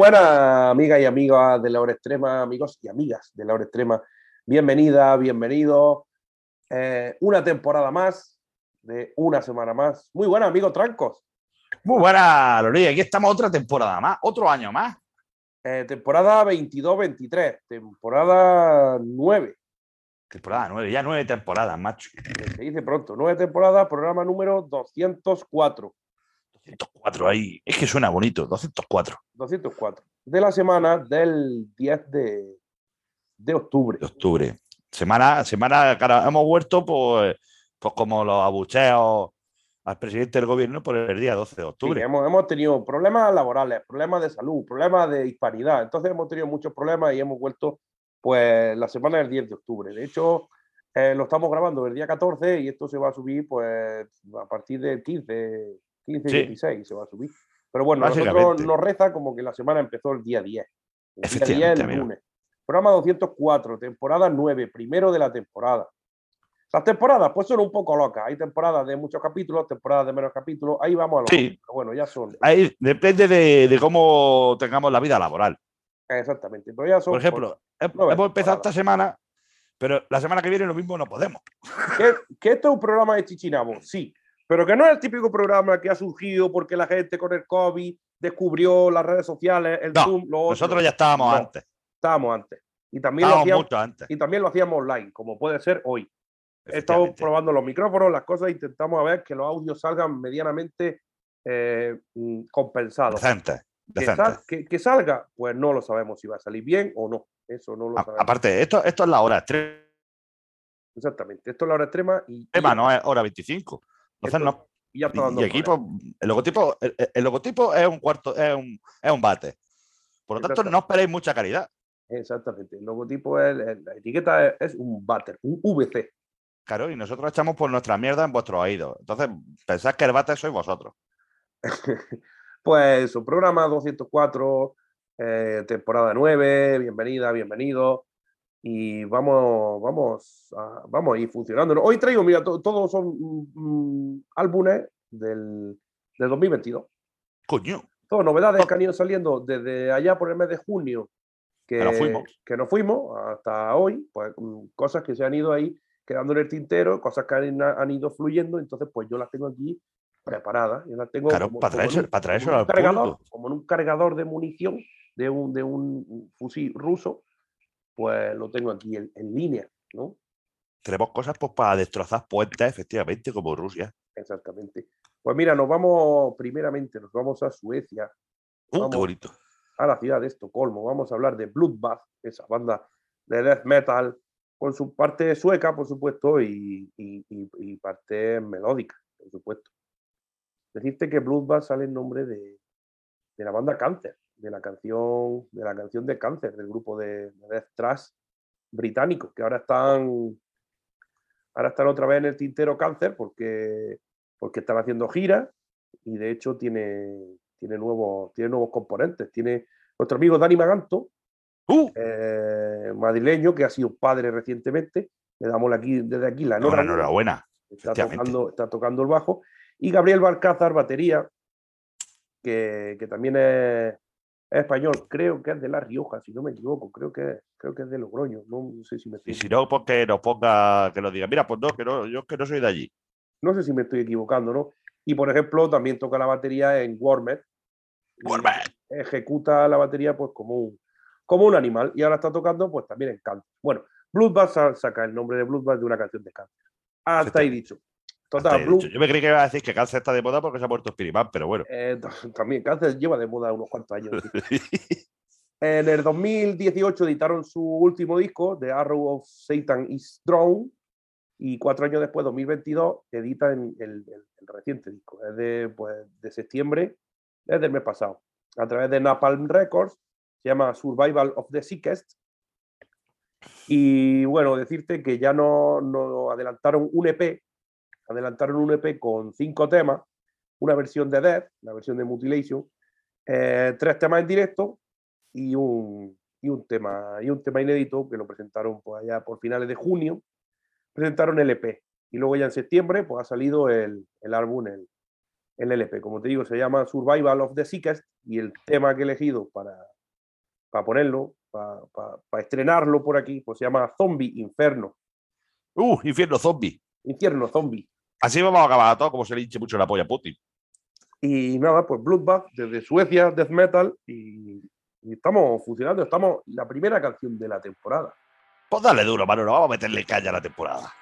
Buenas, amigas y amigas de la hora extrema, amigos y amigas de la hora extrema. Bienvenida, bienvenido. Eh, una temporada más, de una semana más. Muy buenas, amigos Trancos. Muy buena, Lori. Aquí estamos otra temporada más, otro año más. Eh, temporada 22-23, temporada 9. Temporada 9, ya nueve temporadas, macho. Se dice pronto, nueve temporadas, programa número 204. 204 ahí. Es que suena bonito, 204. 204. De la semana del 10 de, de octubre. De octubre. Semana, semana, cara, hemos vuelto pues, pues como los abucheos al presidente del gobierno por el día 12 de Sí, octubre. hemos, hemos tenido problemas laborales, problemas de salud, problemas de hispanidad. Entonces hemos tenido muchos problemas y hemos vuelto pues la semana del 10 de octubre. De hecho, eh, lo estamos grabando el día 14 y esto se va a subir pues a partir del 15, 15 y Sí. 16 se va a subir. Pero bueno, nosotros nos reza como que la semana empezó el día 10. El día 10 Efectivamente, el lunes. Programa 204, temporada 9, primero de la temporada. Las temporadas pues son un poco locas. Hay temporadas de muchos capítulos, temporadas de menos capítulos. Ahí vamos a lo Sí. pero bueno, ya son. Ahí depende de, de cómo tengamos la vida laboral. Exactamente. Pero ya son Por ejemplo, hemos empezado esta semana, pero la semana que viene lo mismo no podemos. ¿Que, que esto es un programa de Chichinabo? Sí. Pero que no es el típico programa que ha surgido porque la gente con el COVID descubrió las redes sociales, el No, Zoom, lo otro. Nosotros ya estábamos No, antes. Estábamos antes. Y también, lo Estábamos hacíamos, mucho antes. y también lo hacíamos online, como puede ser hoy. Estamos probando los micrófonos, las cosas, intentamos a ver que los audios salgan medianamente eh, mm, compensados. Decentes, Que, decentes. sal- que- que salga, pues no lo sabemos si va a salir bien o no. Eso no lo A- sabemos. aparte, esto, esto es la hora extrema, Exactamente. Esto es la hora extrema y, y, no es hora 25. Entonces, no, y aquí, pues, el logotipo, el, el logotipo es un cuarto, es un, es un bate. Por lo tanto, no esperéis mucha calidad. Exactamente. El logotipo es, la etiqueta es, es un váter, un VC. Claro, y nosotros echamos por nuestra mierda en vuestros oídos. Entonces, pensad que el bate sois vosotros. Pues su programa 204, eh, temporada 9, bienvenida, bienvenido. Y vamos, vamos, a, vamos a ir funcionando. Hoy traigo, mira, to- todos son mm, mm, álbumes del, del 2022. Coño. Todas novedades que han ido saliendo desde allá por el mes de junio, que, Que nos fuimos. que nos fuimos hasta hoy, pues mm, cosas que se han ido ahí quedando en el tintero, cosas que han, han ido fluyendo, entonces pues yo las tengo aquí preparadas. Yo las tengo Claro, como- para un- para un al cargador, público. como en un cargador de munición de un, de un fusil ruso, pues lo tengo aquí en, en línea, ¿no? Tenemos cosas pues, para destrozar puentes, efectivamente, como Rusia. Exactamente. Pues mira, nos vamos, primeramente, nos vamos a Suecia, Uh, qué bonito. a la ciudad de Estocolmo. Vamos a hablar de Bloodbath, esa banda de death metal, con su parte sueca, por supuesto, y, y- y- y parte melódica, por supuesto. Decirte que Bloodbath sale en nombre de, de la banda Cancer, de la canción de la canción de Cancer, del grupo de, de death thrash británico, que ahora están ahora están otra vez en el tintero Cancer porque porque están haciendo giras y de hecho tiene tiene nuevos tiene nuevos componentes, tiene nuestro amigo Dani Maganto, Uh, eh, madrileño que ha sido padre recientemente, le damos aquí, desde aquí la enhorabuena, enhorabuena. está tocando, está tocando el bajo, y Gabriel Balcázar, batería, que, que también es, es español, creo que es de La Rioja, si no me equivoco, creo que, creo que es de Logroño, no sé si me estoy, Y si no, pues que nos ponga, que nos diga, mira, pues no, que no, yo que no soy de allí. no sé si me estoy equivocando, ¿no? Y por ejemplo, también toca la batería en Warmet, Warmet. ejecuta la batería pues como un, como un animal, y ahora está tocando pues también en canto. Bueno, Bloodbath sa- saca el nombre de Bloodbath de una canción de canto. Hasta ahí dicho. Total, Blue-. Yo me creí que iba a decir que Cáncer está de moda porque se ha muerto Spirimán, pero bueno. Eh, también Cáncer lleva de moda unos cuantos años. En el 2018 editaron su último disco, The Arrow of Satan is Drawn, y cuatro años después, 2022, editan el, el- el reciente disco, es de, pues, de septiembre, desde el mes pasado, a través de Napalm Records, se llama Survival of the Sickest. Y bueno, decirte que ya no, no adelantaron un EP, adelantaron un EP con cinco temas, una versión de Death, la versión de Mutilation, eh, tres temas en directo y un, y un tema y un tema inédito que lo presentaron pues allá por finales de junio presentaron el EP. Y luego ya en septiembre pues ha salido el, el álbum, el, el LP. Como te digo, se llama Survival of the Sickest y el tema que he elegido para, para ponerlo, para, para- para estrenarlo por aquí, pues se llama Zombie Inferno. Uh, infierno zombie. Infierno Zombie. Así vamos a acabar a todo, como se le hinche mucho la polla a Putin. Y nada, pues Bloodbath desde Suecia, Death Metal, y, y estamos funcionando. Estamos la primera canción de la temporada. Pues dale duro, Manolo, vamos a meterle caña a la temporada.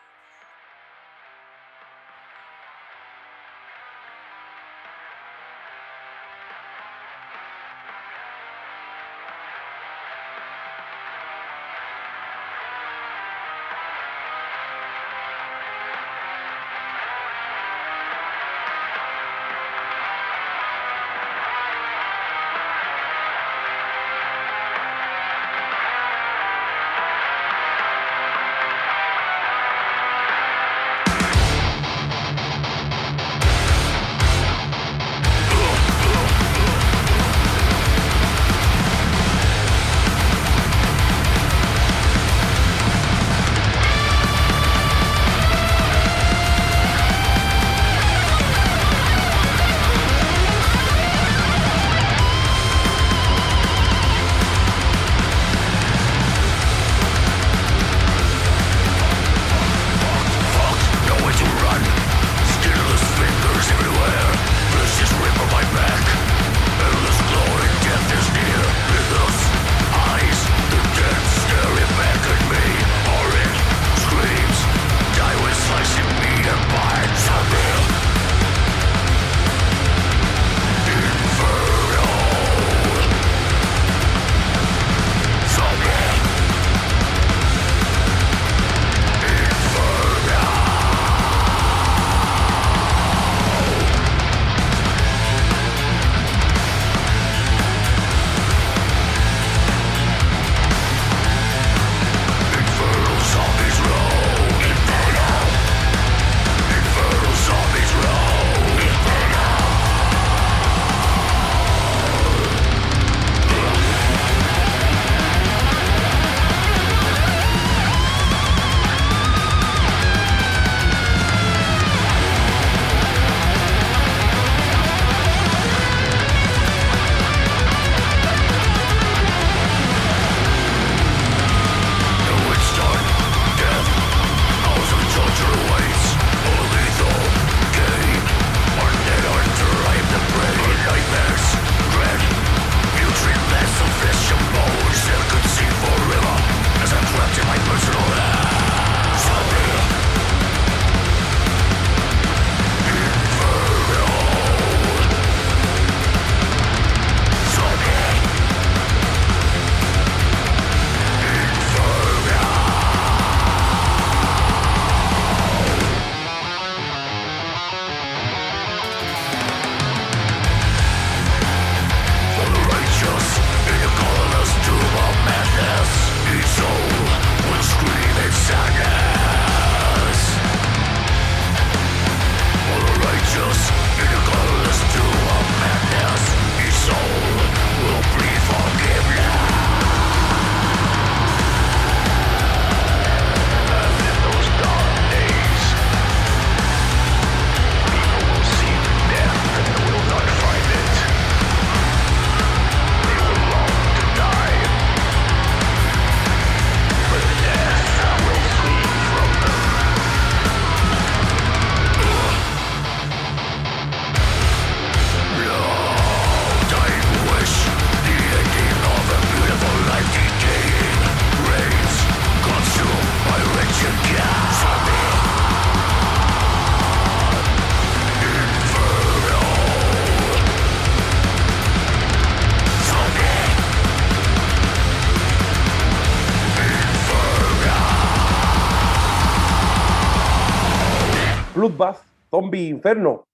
Bloodbath, Zombie Inferno.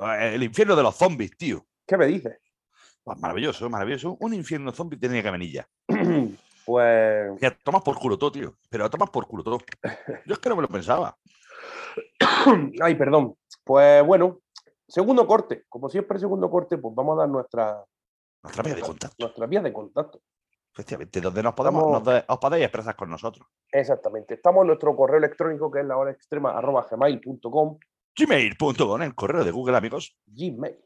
Eh, El infierno de los zombies, tío. ¿Qué me dices? Pues maravilloso, maravilloso. Un infierno zombie tenía que venir pues Ya tomas por culo todo, tío. Pero tomas por culo todo. Yo es que no me lo pensaba. Ay, perdón. Pues bueno, segundo corte. Como siempre, segundo corte, pues vamos a dar nuestra, Nuestra vía de contacto. nuestra vía de contacto. Efectivamente, donde nos podemos, Estamos- nos de- os podéis expresar con nosotros. Exactamente. Estamos en nuestro correo electrónico que es la hora extrema arroba gmail.com. Gmail.com, el correo de Google, amigos. Gmail.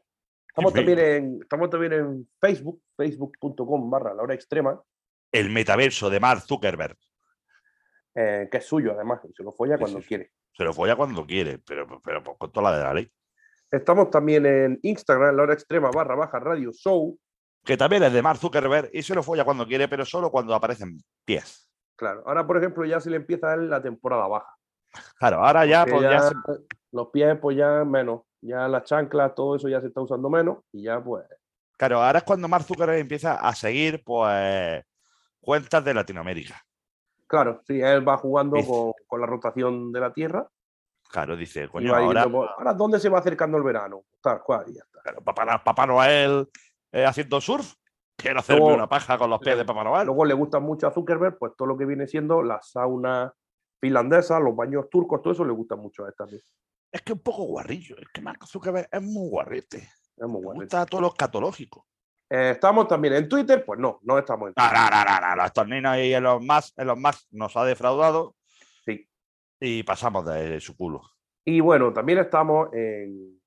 Estamos Gmail. también, en, estamos también en Facebook, facebook.com barra la hora extrema, El metaverso de Mark Zuckerberg. eh, que es suyo además, y se lo folla Sí, cuando sí, quiere. Se lo folla cuando quiere, pero, pero pues, con toda la de la ley. Estamos también en Instagram, la hora extrema barra baja radio show. Que también es de Mark Zuckerberg y se lo folla cuando quiere, pero solo cuando aparecen pies. Claro, ahora por ejemplo ya se le empieza a él la temporada baja. Claro, ahora ya, pues, ya ya se- Los pies pues ya menos, ya las chanclas, todo eso ya se está usando menos y ya pues claro, ahora es cuando Mark Zuckerberg empieza a seguir, pues, cuentas de Latinoamérica. Claro, sí, él va jugando Dice- con, con la rotación de la Tierra. Claro, dice, coño, ahora, diciendo, pues, ahora, ¿dónde se va acercando el verano? Tal cual, y ya está. claro, Papá, Papá Noel eh, haciendo surf. Quiero hacerme Luego- una paja con los pies de Papá Noel. Luego le gusta mucho a Zuckerberg, pues todo lo que viene siendo la sauna finlandesa, los baños turcos, todo eso le gusta mucho a él también. Es que es un poco guarrillo. Es que Mark Zuckerberg es muy guarrete. Es muy Me bueno. gusta todo lo escatológico. Eh, estamos también en Twitter, pues no, no estamos en Twitter. no, no, no, no. Niños y en los más, en los más nos ha defraudado Sí. y pasamos de su culo. Y bueno, también estamos en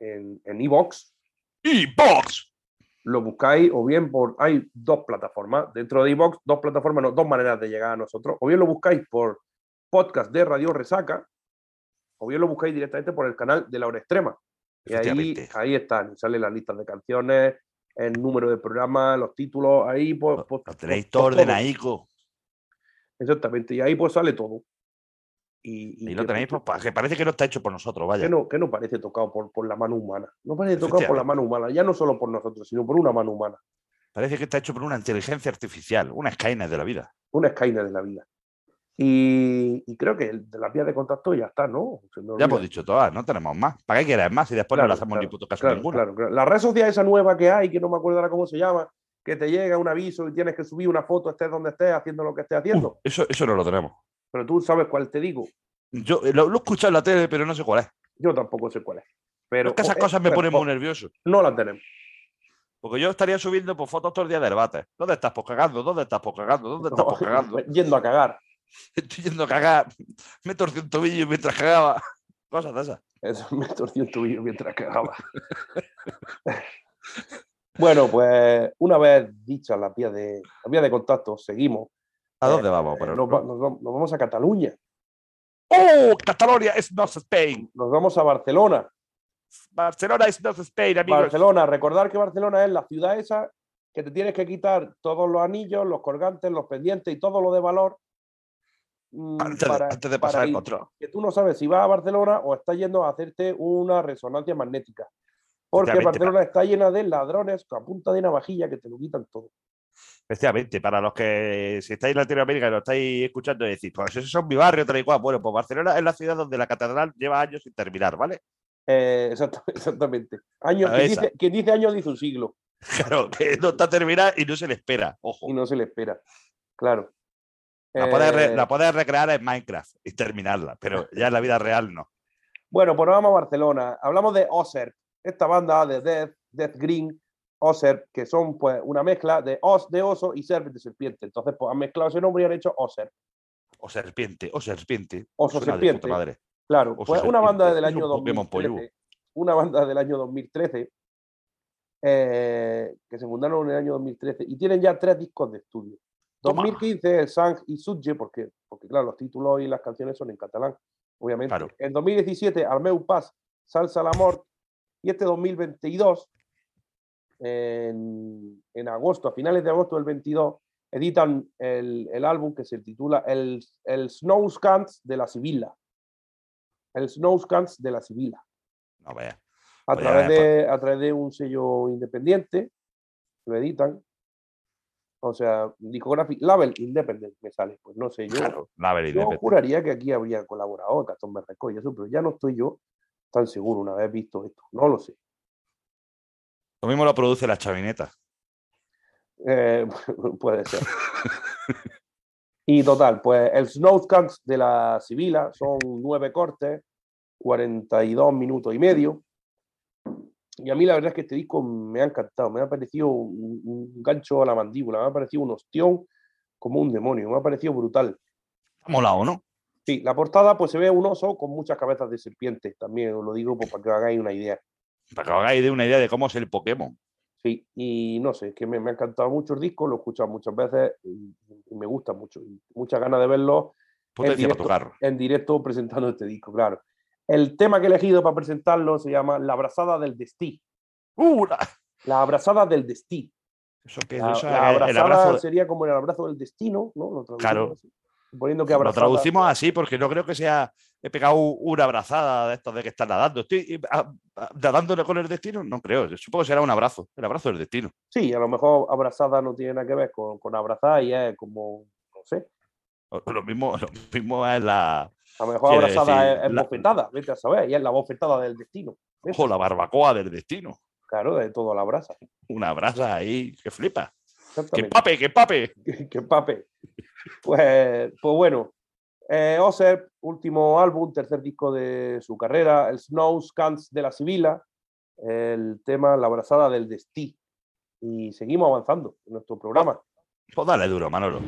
en en Evox. ¡Y Box! lo buscáis o bien por. Hay dos plataformas. Dentro de Evox, dos plataformas, no, dos maneras de llegar a nosotros. O bien lo buscáis por podcast de Radio Resaca, o bien lo buscáis directamente por el canal de la hora extrema. Y ahí, ahí están, salen las listas de canciones, el número de programa, los títulos, ahí pues. pues, Lo tenéis pues, todo ordenaico. Exactamente, y ahí pues sale todo. Y, Y lo que- tenéis, pues, que parece que no está hecho por nosotros, vaya. que no, que no parece tocado por, por la mano humana. No parece tocado por la mano humana, ya no solo por nosotros, sino por una mano humana. Parece que está hecho por una inteligencia artificial, una Skynet de la vida. una Skynet de la vida. Y, y creo que el de las vías de contacto ya está, ¿no? Ya hemos dicho todas, no tenemos más. ¿Para qué quieres más? Y después no le hacemos claro, ni puto caso Claro, ninguno. claro, claro. La red social esa nueva que hay, que no me acuerdo ahora cómo se llama, que te llega un aviso y tienes que subir una foto, estés donde estés, haciendo lo que estés haciendo. Uh, eso, eso no lo tenemos. Pero tú sabes cuál te digo. Yo eh, lo, lo he escuchado en la tele, pero no sé cuál es. Yo tampoco sé cuál es. Pero es que esas cosas me ponen muy nervioso. No las tenemos. Porque yo estaría subiendo por fotos todo el día de debate. ¿Dónde estás? Pues cagando. ¿Dónde estás? Pues cagando. ¿Dónde estás? Pues cagando. Yendo a cagar. Estoy yendo a cagar. Me torcí un tobillo mientras cagaba. Cosas de esas. Eso me torció un tobillo mientras cagaba. bueno, pues una vez dichas las vías de, las vías de contacto, seguimos. ¿A dónde Eh, vamos? eh, Por nos, nos vam- nos vamos a Cataluña, ¡Oh! Catalonia es not Spain. nos vamos a Barcelona. Barcelona es not Spain, amigos. Barcelona, recordar que Barcelona es la ciudad esa que te tienes que quitar todos los anillos, los colgantes, los pendientes y todo lo de valor. mm, Antes de, para- antes de pasar el control. Que tú no sabes si vas a Barcelona o estás yendo a hacerte una resonancia magnética. Porque Barcelona está llena de ladrones a punta de navajilla que te lo quitan todo. Efectivamente, para los que si estáis en Latinoamérica y lo estáis escuchando decís, pues eso es mi barrio, tal y cual. Bueno, pues Barcelona es la ciudad donde la catedral lleva años sin terminar, ¿vale? Eh, exacta- exactamente. Años, quien, dice, quien dice años dice un siglo Claro, que no está terminada y no se le espera. Ojo. y no se le espera. Claro. La puedes, Eh, la puedes recrear en Minecraft y terminarla, pero ya en la vida real no. Bueno, pues nos vamos a Barcelona. Hablamos de Oser, esta banda de Death, Death Green, Oser, que son pues una mezcla de os de oso y serp de serpiente. Entonces, pues han mezclado ese nombre y han hecho Oser. O serpiente, o serpiente. Oso Suena serpiente. madre. Claro, Oso pues una banda del año un Pokémon 2013. Una banda del año 2013 eh, que se fundaron en el año 2013 y tienen ya tres discos de estudio. Toma. 2015 el Sang y Sutje, porque, porque claro, los títulos y las canciones son en catalán, obviamente. Claro. En 2017 Armeu Paz, Salsa la Mort y este 2022 en, en agosto, a finales de agosto del 22, editan el, el álbum que se titula El, el Snowscans de la Sibila. El Snowscans de la Sibila. No vea. A, Pues través ves, de, a través de un sello independiente, lo editan. O sea, discográfico, label independent me sale. Pues no sé, yo, Claro, la yo juraría que aquí habría colaborado Castombe Record y eso, pero ya no estoy yo tan seguro una vez visto esto. No lo sé. Lo mismo lo produce la chavineta. Eh, puede ser. y total, pues el Snowscans de la Sibila son nueve cortes, 42 minutos y medio. Y a mí la verdad es que este disco me ha encantado, me ha parecido un, un gancho a la mandíbula, me ha parecido un ostión como un demonio, me ha parecido brutal. Molado, ¿no? Sí, la portada pues se ve un oso con muchas cabezas de serpiente, también os lo digo pues, para que os hagáis una idea. Para que os hagáis de una idea de cómo es el Pokémon. Sí, y no sé, es que me, me ha encantado mucho el disco, lo he escuchado muchas veces y, y me gusta mucho. Y muchas ganas de verlo Potencia para directo. en directo presentando este disco, claro. El tema que he elegido para presentarlo se llama La abrazada del destí. ¡Uh! la- La abrazada del destí. Eso que La, eso la es el abrazada abrazo. sería como el abrazo del destino, ¿no? Lo Claro. así. Poniendo que Lo abrazada. traducimos así porque no creo que sea. He pegado una abrazada de estas de que están nadando. Estoy ah, nadándole con el destino. No creo. Supongo que será un abrazo. El abrazo del destino. Sí, a lo mejor abrazada no tiene nada que ver con, con abrazar y es como, no sé, Lo mismo, lo mismo es la. a lo mejor abrazada decir, es, es la- bofetada, vete a saber, y es la bofetada del destino. Eso, O la barbacoa del destino. Claro, de todo la abraza. Una brasa ahí que flipa. ¡Que pape, que pape! que pape. Pues, pues bueno, eh, Oser, último álbum, tercer disco de su carrera, el Snow Scans de la Sibila, el tema La abrazada del destí. Y seguimos avanzando en nuestro programa. Pues dale duro, Manolo.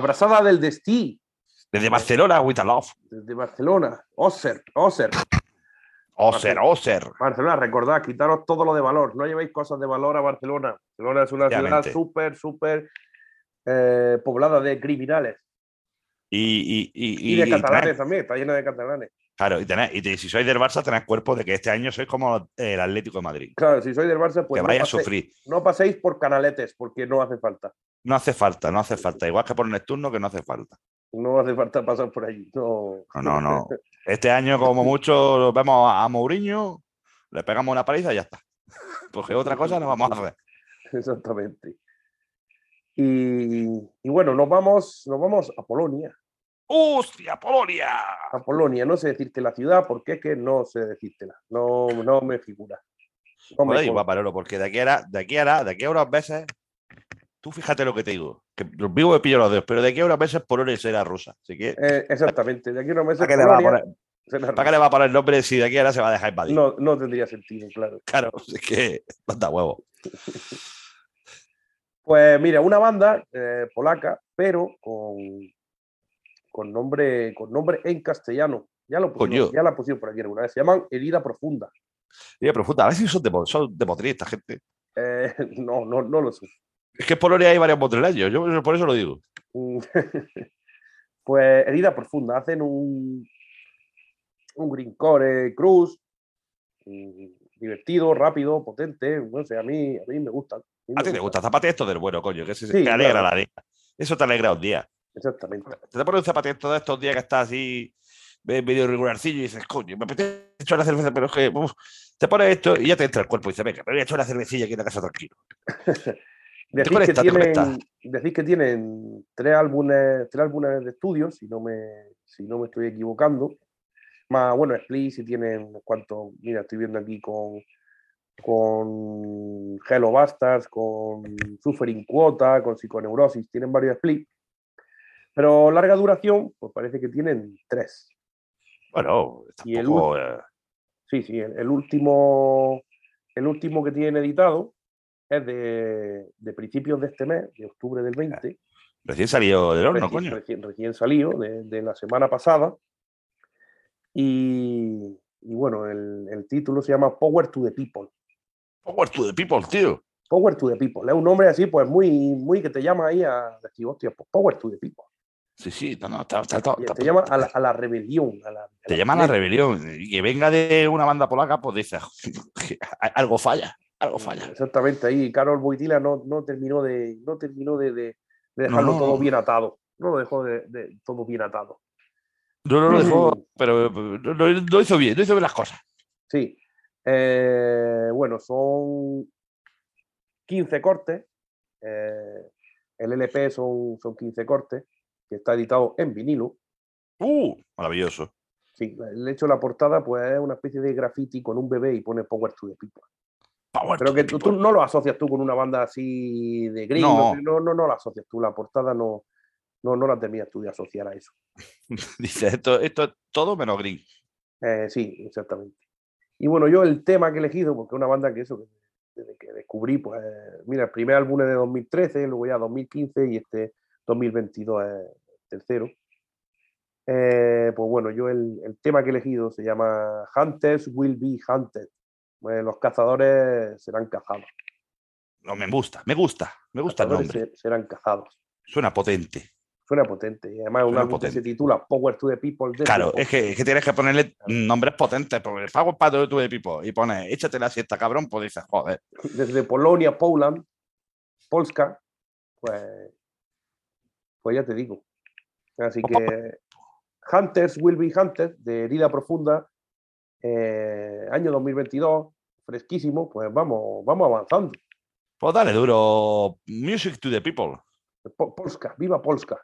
La brazada del Destí, Desde Barcelona, love. desde Barcelona. Oser, Oser. Oser, Oser. Barcelona, recordad, quitaros todo lo de valor. No llevéis cosas de valor a Barcelona. Barcelona es una ciudad súper, súper eh, poblada de criminales. Y, y, y, Y, de catalanes también, está llena de catalanes. Claro, y, tenés- y si sois del Barça, tenéis cuerpo de que este año sois como el Atlético de Madrid. Claro, si sois del Barça, pues que no, vais a paséis, sufrir. no paséis por canaletes, porque no hace falta. No hace falta, no hace falta. Igual que por Neptuno, que no hace falta. No hace falta pasar por allí. No, No, no, no. Este año, como mucho, vemos a Mourinho, le pegamos una paliza y ya está. Porque otra cosa no vamos a hacer. Exactamente. Y, y bueno, nos vamos, nos vamos a Polonia. ¡Hostia, Polonia! A Polonia, no sé decirte la ciudad, porque es que no sé decírtela. No, no me figura. No me Joder, consta. igual, Parolo, porque de aquí a ahora- de aquí a de aquí a unas veces, tú fíjate lo que te digo, que los vivo me pillo los dedos, pero de aquí a unas veces Polonia será rusa. Así que, Eh, exactamente. De aquí a unos meses ¿para qué, le va a poner, para qué le va a poner el nombre si de aquí a ahora se va a dejar invadir? No, no tendría sentido, claro. Claro, es que manda huevo. Pues mira, una banda eh, polaca, pero con, con, nombre, con nombre en castellano. Ya, lo Coño. ya la pusieron por aquí alguna vez. Se llaman Herida Profunda. Pero puta, a ver si son de, son de esta gente. Eh, no, no, no lo sé. Es que en Polonia hay varios motrileños, yo por eso lo digo. Mm, pues Herida Profunda. Hacen un, un greencore cruz. mm, divertido, rápido, potente. No sé, a mí, a mí me gusta. mí A ti te gusta, zapate esto del bueno, coño, que, se, Sí, que alegra claro. la vida. Eso te alegra un día. Exactamente. Te te pones un zapatito de estos días que estás así, ves medio regularcillo y dices, coño, me apetece echar la cerveza, pero es que uf, te pones esto y ya te entra el cuerpo y dices, venga, me voy a echar una cervecilla aquí en la casa tranquilo. Decís que, tienen, conecta. decís que tienen tres álbumes, tres álbumes de estudio, si no me, si no me estoy equivocando. Más, bueno, Split si tienen unos cuantos, mira, estoy viendo aquí con, con Hello Bastards, con Suffering Quota, con Psiconeurosis, tienen varios Split. Pero larga duración, pues parece que tienen tres. Bueno, Y el eh, Sí, sí, el, el último, el último que tienen editado es de, de principios de este mes, de octubre del 20. recién salido del horno, recién, coño. recién- recién salido de, de la semana pasada. Y, y bueno, el, el título se llama Power to the People. Power to the people, tío. Power to the People. Es un nombre así, pues muy, muy que te llama ahí a decir, hostia, pues Power to the People. Sí, sí, no, no, está, está- te llama a la, a la rebelión. A la, a te llama a la rebelión. Y que venga de una banda polaca, pues dices, algo falla, algo falla. Exactamente, ahí Carol Boitila no, no terminó de, no terminó de, de- de dejarlo todo bien atado. No lo dejó de, de- todo bien atado. No, no lo dejó, Mm. pero no hizo bien, no hizo bien las cosas. Sí. Eh, bueno, son 15 cortes. eh, el LP son, son 15 cortes, que está editado en vinilo. ¡Uh! Maravilloso. Sí, el hecho de la portada pues es una especie de graffiti con un bebé y pone Power to the People. Power Pero que tú, no lo asocias tú con una banda así de gringo, No. no, no, no, la asocias tú, la portada no, no, no la terminas tú de asociar a eso. Dice, esto, esto es todo menos green. Eh, sí, exactamente. Y bueno, yo el tema que he elegido, porque es una banda que eso, que desde que descubrí, pues, mira, el primer álbum es de 2013, luego ya 2015 y este 2022 es tercero. Eh, pues bueno, yo el, el tema que he elegido se llama Hunters Will Be Hunted. Pues los cazadores serán cazados. No, me gusta, me gusta, me gusta el nombre. se- serán cazados. Suena potente. Suena potente. Y además un Suena que se potente. titula Power to the People. de Claro, People. es que, es que tienes que ponerle nombres potentes, porque el Power Pato de tu equipo y pones, échate la siesta, cabrón, pues dices, joder. desde Polonia, Poland, Polska, pues, pues ya te digo. Así que Hunters Will Be Hunted, de herida profunda, eh, año 2022, fresquísimo, pues vamos, vamos avanzando. Pues dale duro. Music to the people. Po- Polska, viva Polska.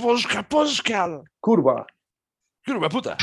Polska, Polska. Curva. Curva puta.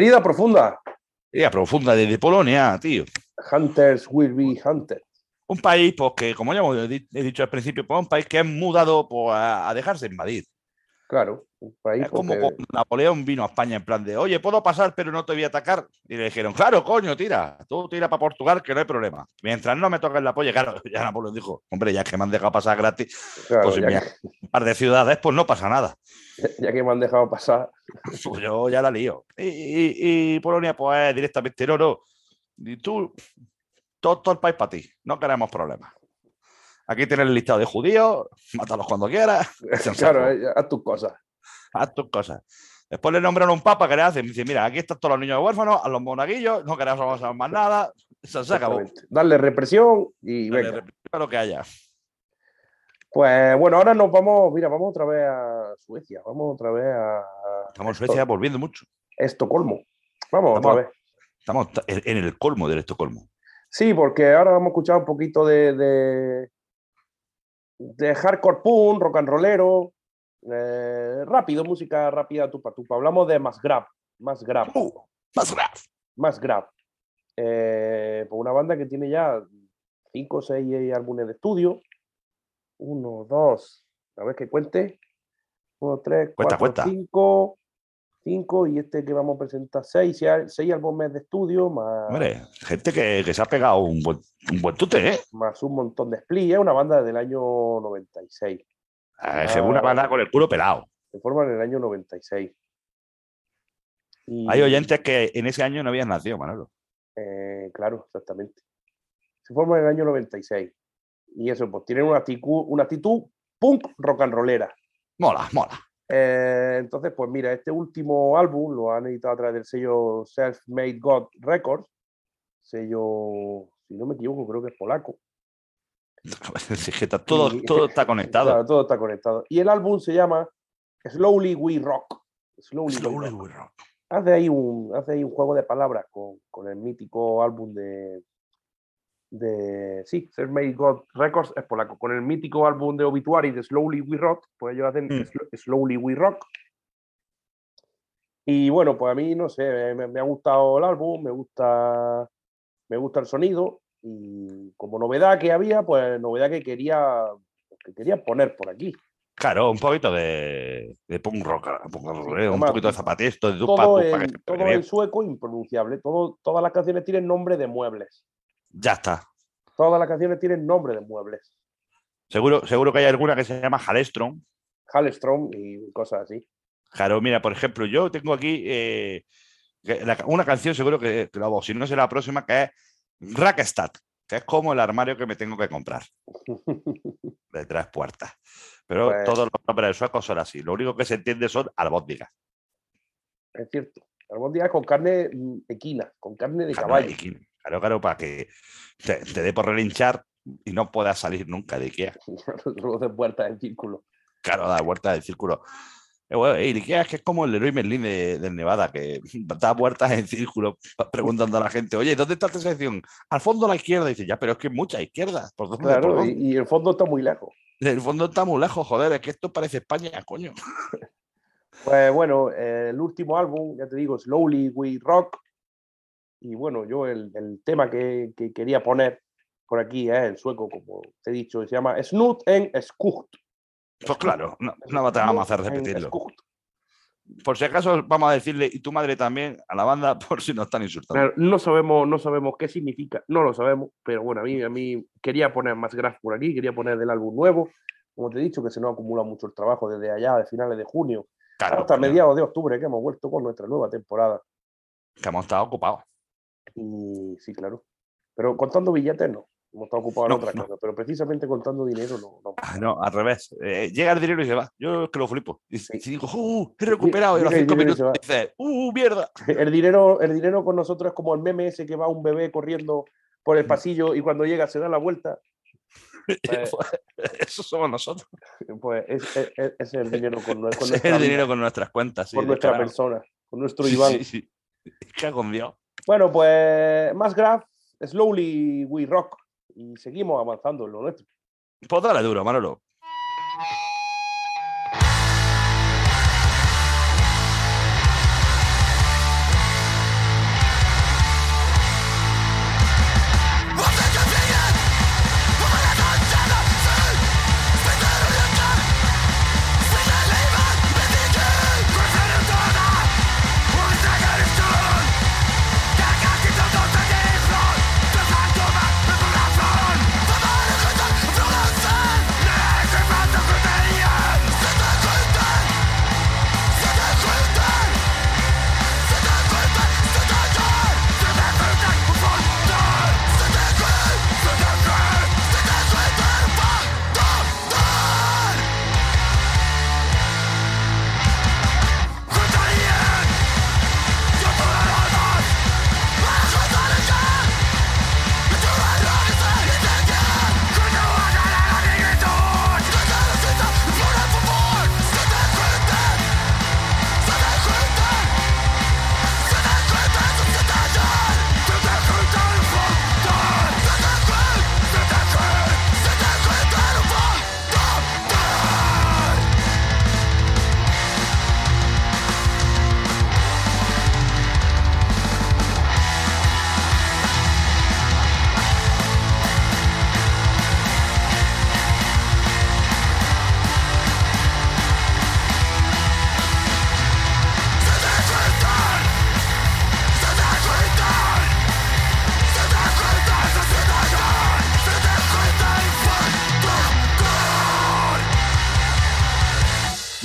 Herida profunda. Herida profunda desde Polonia, tío. Hunters will be hunters. Un país, pues que, como ya he dicho al principio, pues un país que es mudado pues, a, a dejarse invadir. Claro, un país Es como cuando Napoleón vino a España en plan de, oye, ¿puedo pasar pero no te voy a atacar? Y le dijeron, claro, coño, tira, tú tira para Portugal que no hay problema. Mientras no me toques la polla, claro, ya Napoleón dijo, hombre, ya que me han dejado pasar gratis claro, pues si un par de ciudades, pues no pasa nada. ya que me han dejado pasar. Pues yo ya la lío. Y, y- y Polonia, pues directamente, no, no. Y tú, todo, todo el país para ti, no queremos problemas. Aquí tienes el listado de judíos, mátalos cuando quieras. claro, eh, haz tus cosas. haz tus cosas. Después le nombran un papa que le hacen. Dice, mira, aquí están todos los niños huérfanos, a los monaguillos, no queremos saber más nada. Se acabó. Darle represión y venga. repite lo que haya. Pues bueno, ahora nos vamos, mira, vamos otra vez a Suecia, vamos otra vez a Estamos en Suecia volviendo mucho. Estocolmo. Vamos otra Estamos- vez. Estamos ta- en en el colmo del Estocolmo. Sí, porque ahora vamos a escuchar un poquito de, de, de hardcore punk, rock and rollero, eh, rápido, música rápida, tupa tupa. Hablamos de más grab, más grab, Uh, más grave. más grab. Eh, pues una banda que tiene ya cinco o seis álbumes de estudio. Uno, dos, a ver que cuente. Uno, tres, Cuenta, cuatro, cuenta. cinco. Cinco, y este que vamos a presentar seis, seis, seis álbumes de estudio, más, Hombre, gente que, que se ha pegado un buen, un buen tute, ¿eh? más un montón de split. Es una banda del año 96. Eh, se ve una Ah. banda con el culo pelado. Se forman en el año 96. Y, Hay oyentes que en ese año no habían nacido, Manolo. eh, claro, exactamente. Se forman en el año 96. Y eso, pues tienen una actitud, una actitud punk rock and rollera. Mola, mola. Eh, entonces, pues mira, este último álbum lo han editado a través del sello Self-Made God Records. Sello, si no me equivoco, creo que es polaco. Todo, todo está conectado. Claro, todo está conectado. Y el álbum se llama Slowly We Rock. Slowly, We Rock. we rock. Hace ahí un, hace ahí un juego de palabras con, con el mítico álbum de. De sí, Self-Made God Records es polaco. Con el mítico álbum de Obituary de Slowly We Rock, pues ellos hacen Mm. Slo- Slowly We Rock. Y bueno, pues a mí, no sé, me, me ha gustado el álbum, me gusta, me gusta el sonido. Y como novedad que había, pues novedad que quería, que quería poner por aquí. Claro, un poquito de, de punk rock, eh, un además, poquito de zapatesto, de Todo, tupa, en, todo en sueco impronunciable. Todo, todas las canciones tienen nombre de muebles. Ya está. Todas las canciones tienen nombre de muebles. Seguro, seguro que hay alguna que se llama Halestrom. Hallstrom y cosas así. Claro, mira, por ejemplo, yo tengo aquí eh, una canción, seguro que, que la voz, si no será la próxima, que es Rackstad, que es como el armario que me tengo que comprar, de tres puertas. Pero Pues- todos los nombres suecos son así. Lo único que se entiende son albóndigas. Es cierto. Albóndigas con carne mm, equina, con carne de caballo. Ikea. Claro, claro, para que te, te dé por relinchar y no puedas salir nunca de Ikea. Solo de puertas en círculo. Claro, da vueltas del círculo. Eh, bueno, Ikea es que es como el Leroy Merlin de, del Nevada, que da vueltas en círculo preguntando a la gente, oye, ¿dónde está esta sección? Al fondo a la izquierda. Y dice, ya, pero es que hay mucha izquierda. ¿Por dónde? ¿Por Claro, dónde? y, y el fondo está muy lejos. El fondo está muy lejos, joder, es que esto parece España, coño. Pues bueno, eh, el último álbum, ya te digo, Slowly We Rock. Y bueno, yo el, el tema que, que quería poner por aquí es en sueco, como te he dicho, se llama Snut en Skucht. Pues claro, no, no te vamos a hacer repetirlo. Por si acaso vamos a decirle, y tu madre también, a la banda, por si nos están insultando. Claro, no sabemos, no sabemos qué significa, no lo sabemos, pero bueno, a mí, a mí quería poner más graf por aquí, quería poner del álbum nuevo. Como te he dicho, que se nos acumula mucho el trabajo desde allá, de finales de junio, Claro, hasta mediados de octubre, que hemos vuelto con nuestra nueva temporada. que hemos estado ocupados. Y sí, claro. Pero contando billetes no. Hemos estado ocupados No, en otras no. cosas, pero precisamente contando dinero no. no. Ah, No, al revés. Eh, llega el dinero y se va. Yo es que lo flipo. Y, Sí. y digo, ¡uh! He recuperado. Y a los cinco minutos dice, ¡uh! ¡Mierda! El dinero, el dinero con nosotros es como el meme ese que va un bebé corriendo por Mm. el pasillo y cuando llega se da la vuelta. Pues- Eso somos nosotros. Pues es, es- es- es el dinero con, con es nuestra, el dinero con nuestras cuentas. Sí, con nuestra descarado. persona, con nuestro Sí, Iván. sí, sí. ¿Qué con Dios? Bueno, pues más graph, slowly we rock. Y seguimos avanzando en lo nuestro. Pues dale duro, Manolo.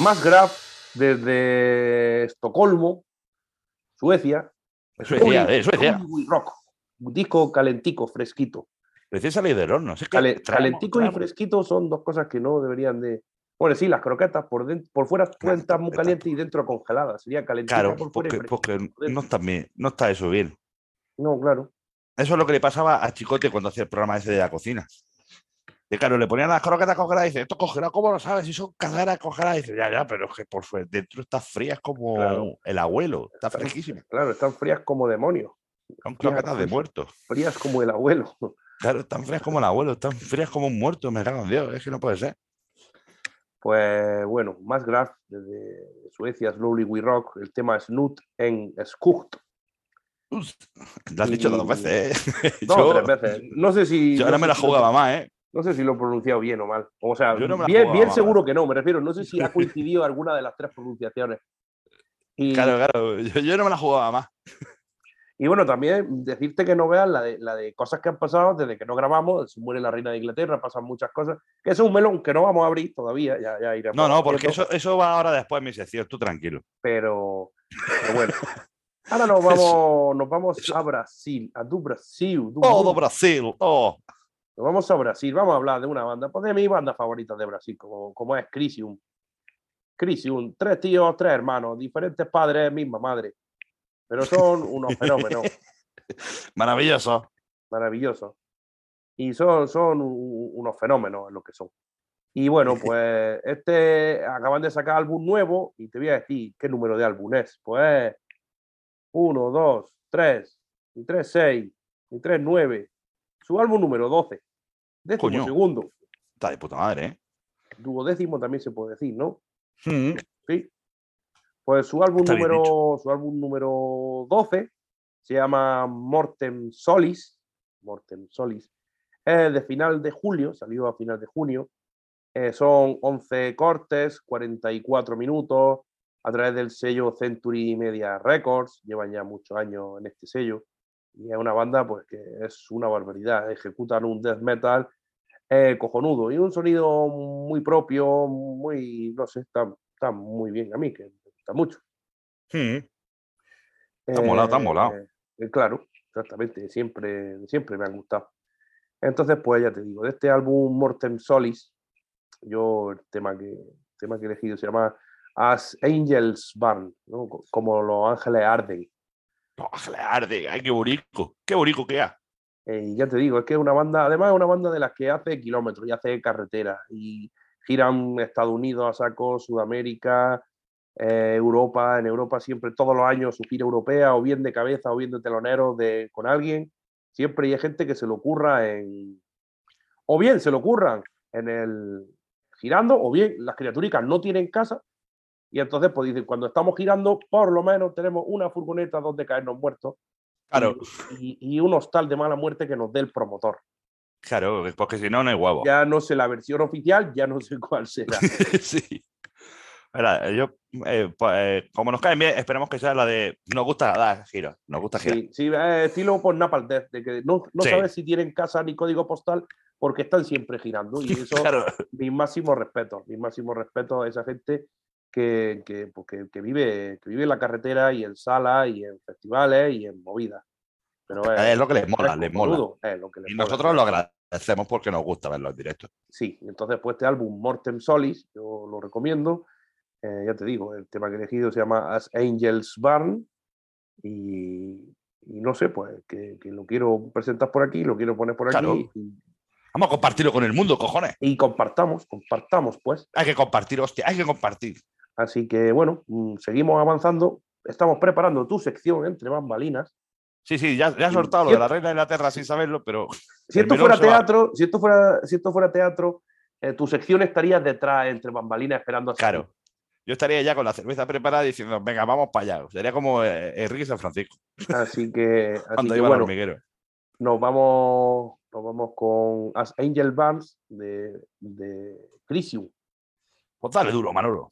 Más Graf desde Estocolmo, Suecia. Suecia, eh, Suecia. Uy, rock. Un disco calentico, fresquito. Recién salido del horno. Es que Cale- traemos- calentico y fresquito son dos cosas que no deberían de. Bueno, sí, las croquetas por, dentro, por fuera pueden estar muy calientes y dentro congeladas. Sería calentita Claro, por porque, no, está bien, no está eso bien. No, claro. Eso es lo que le pasaba a Chicote cuando hacía el programa ese de la cocina. Y claro, le ponían las croquetas congeladas y dice, esto congelado, ¿cómo lo sabes? Si son caseras congeladas. Y dice, ya, ya, pero es que por fuera, dentro está frías como Claro. el abuelo. Está fresquísima. Claro, están frías como demonios. Son croquetas de muertos. Frías como el abuelo. Claro, están frías como el abuelo, están frías como un muerto. Me cago en Dios, es que no puede ser. Pues bueno, más Graf desde Suecia, Slowly We Rock, el tema Snut en Skucht. Lo has dicho dos veces, ¿eh? Dos yo, tres veces. No sé si. yo no ahora me la si jugaba más, ¿eh? No sé si lo he pronunciado bien o mal. O sea, no bien, bien seguro que no, me refiero. No sé si ha coincidido alguna de las tres pronunciaciones. Y, Claro, claro. Yo, yo no me la jugaba más. y bueno, también decirte que no veas la de, la de cosas que han pasado desde que no grabamos. Se muere la reina de Inglaterra, pasan muchas cosas. Que eso es un melón que no vamos a abrir todavía. Ya, ya iremos No, no, porque eso, eso va ahora después mi sección, tú tranquilo. Pero, pero bueno. Ahora nos vamos, nos vamos a Brasil, a tu Brasil. du- ¡Oh, do Brasil! ¡Oh! Nos vamos a Brasil, vamos a hablar de una banda, pues de mi banda favorita de Brasil, como, como es Crisium. Crisium, tres tíos, tres hermanos, diferentes padres, misma madre. Pero son unos fenómenos Maravilloso. maravillosos. Y son, son unos fenómenos en lo que son. Y bueno, pues este acaban de sacar álbum nuevo y te voy a decir qué número de álbum es. Pues uno, dos, tres, y tres, seis, y tres, nueve. Su álbum número 12. Décimo Coño. segundo. Está de puta madre, ¿eh? duodécimo también se puede decir, ¿no? Mm. Sí. Pues su álbum Está número su álbum número 12 se llama Mortem Solis, Mortem Solis. Es de final de julio, salió a final de junio. Eh, son 11 cortes, 44 minutos, a través del sello Century Media Records. Llevan ya muchos años en este sello. Y es una banda pues que es una barbaridad. Ejecutan un death metal eh, cojonudo y un sonido muy propio, muy, no sé, está, está muy bien a mí, que me gusta mucho. Mm. Está molado, está molado. Eh, eh, claro, exactamente, siempre, siempre me han gustado. Entonces, pues ya te digo, de este álbum Mortem Solis, yo el tema que, el tema que he elegido se llama As Angels Burn, ¿no? Co- como los ángeles arden. No, arde, ay, qué bonito, qué bonito que es. Eh, ya te digo, es que es una banda, además es una banda de las que hace kilómetros y hace carretera y giran Estados Unidos a saco, Sudamérica, eh, Europa, en Europa siempre, todos los años su gira europea, o bien de cabeza o bien de telonero de, con alguien, siempre hay gente que se lo ocurra en, o bien se lo ocurran en el girando, o bien las criaturicas no tienen casa, y entonces pues dicen, cuando estamos girando, por lo menos tenemos una furgoneta donde caernos muertos Claro, y, y un hostal de mala muerte que nos dé el promotor. claro, porque si no, no hay huevo. Ya no sé la versión oficial, ya no sé cuál será. sí. Mira, yo, eh, pues, eh, como nos caen bien, esperemos que sea la de nos gusta dar giros, nos gusta girar. Sí, sí, eh, estilo por Napalm Death, de que no, no Sí. sabes si tienen casa ni código postal porque están siempre girando. Y eso, Claro, mi máximo respeto, mi máximo respeto a esa gente que, que, pues, que- que vive, que vive en la carretera y en salas y en festivales y en movidas. Pero es lo que les mola, es les mola. es lo que les Y mola. nosotros lo agradecemos porque nos gusta verlo en directo. Sí, entonces pues este álbum Mortem Solis, yo lo recomiendo. Eh, ya te digo, el tema que he elegido se llama As Angels Burn y, y no sé, pues que, que lo quiero presentar por aquí, lo quiero poner por aquí Claro. y, Vamos a compartirlo con el mundo, cojones. y compartamos, compartamos pues. Hay que compartir, hostia, hay que compartir. Así que bueno, mm, seguimos avanzando. Estamos preparando tu sección entre bambalinas. Sí, sí, ya, Sí, soltado lo de la reina de Inglaterra sin saberlo, pero Si esto fuera teatro, si esto fuera, si esto fuera teatro, eh, tu sección estaría detrás entre bambalinas esperando a claro. Yo estaría ya con la cerveza preparada diciendo, venga, vamos para allá. Sería como eh, Enrique San Francisco, Así que, así cuando que bueno, hormiguero. nos vamos, nos vamos con As Angel Bands de, de Crisium. Pues dale duro, Manolo.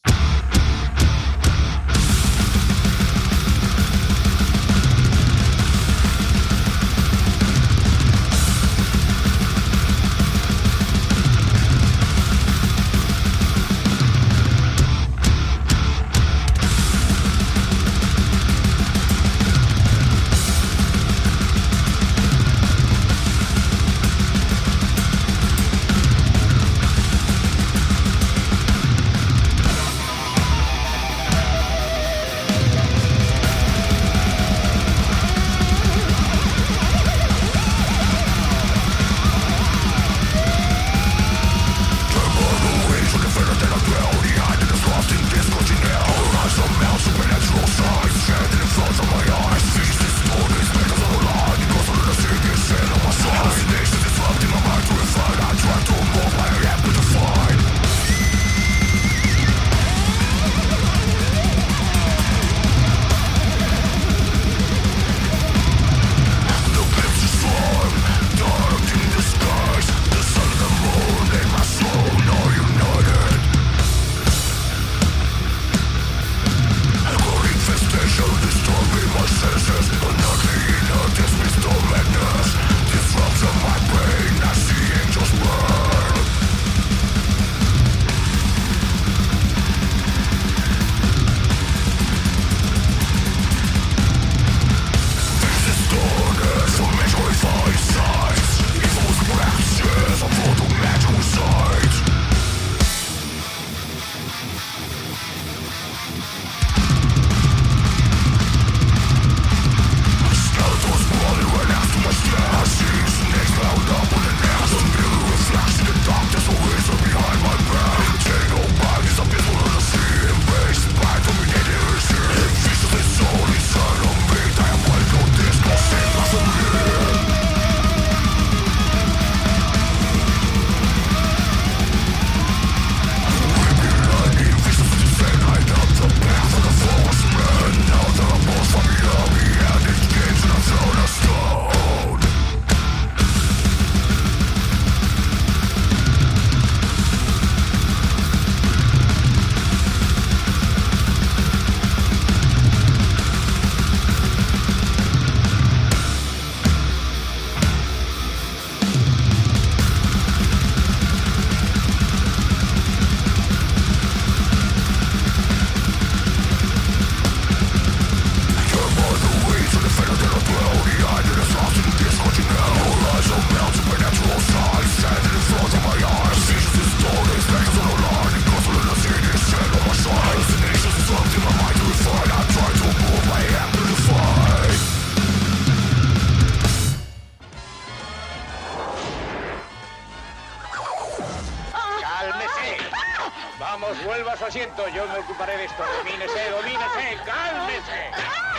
Vamos, vuelva a su asiento. Yo me ocuparé de esto. Domínese, domínese, cálmese.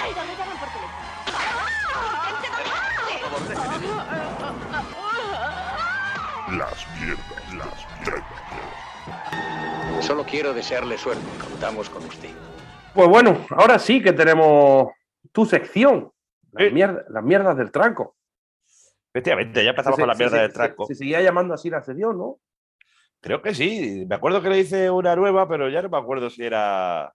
¡Ay, no me llaman por teléfono! Las mierdas, las mierdas. Solo quiero desearle suerte. Contamos con usted. Pues bueno, ahora sí que tenemos tu sección. Las, Sí. mierda- las mierdas del tranco. Efectivamente, ya empezamos Se- con la se- mierda se- del se- tranco. Se, seguía llamando así la sección, ¿no? Creo que sí. Me acuerdo que le hice una nueva, pero ya no me acuerdo si era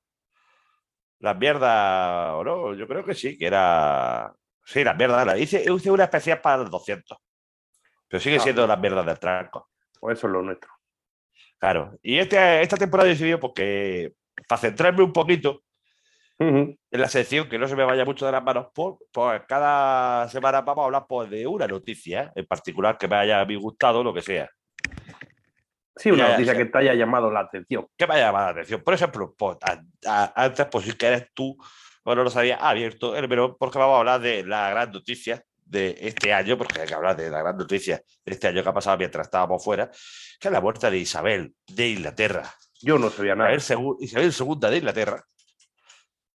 la mierda o no. Yo creo que sí, que era. Sí, la mierda. La hice, hice una especial para los 200. Pero sigue Ah. siendo las mierdas del tranco. Pues eso es lo nuestro. Claro. Y este, esta temporada he decidido porque para centrarme un poquito en la sección, que no se me vaya mucho de las manos, pues, pues cada semana vamos a hablar pues, de una noticia en particular que me haya a mí gustado, lo que sea. Sí, una noticia que te haya llamado la atención. que me haya llamado la atención. Por ejemplo, pues, a- a- antes, pues si que eres tú, bueno, nos había abierto el melón porque vamos a hablar de la gran noticia de este año, porque hay que hablar de la gran noticia de este año que ha pasado mientras estábamos fuera, que es la muerte de Isabel de Inglaterra. Yo no sabía nada. Isabel, Isabel II de Inglaterra,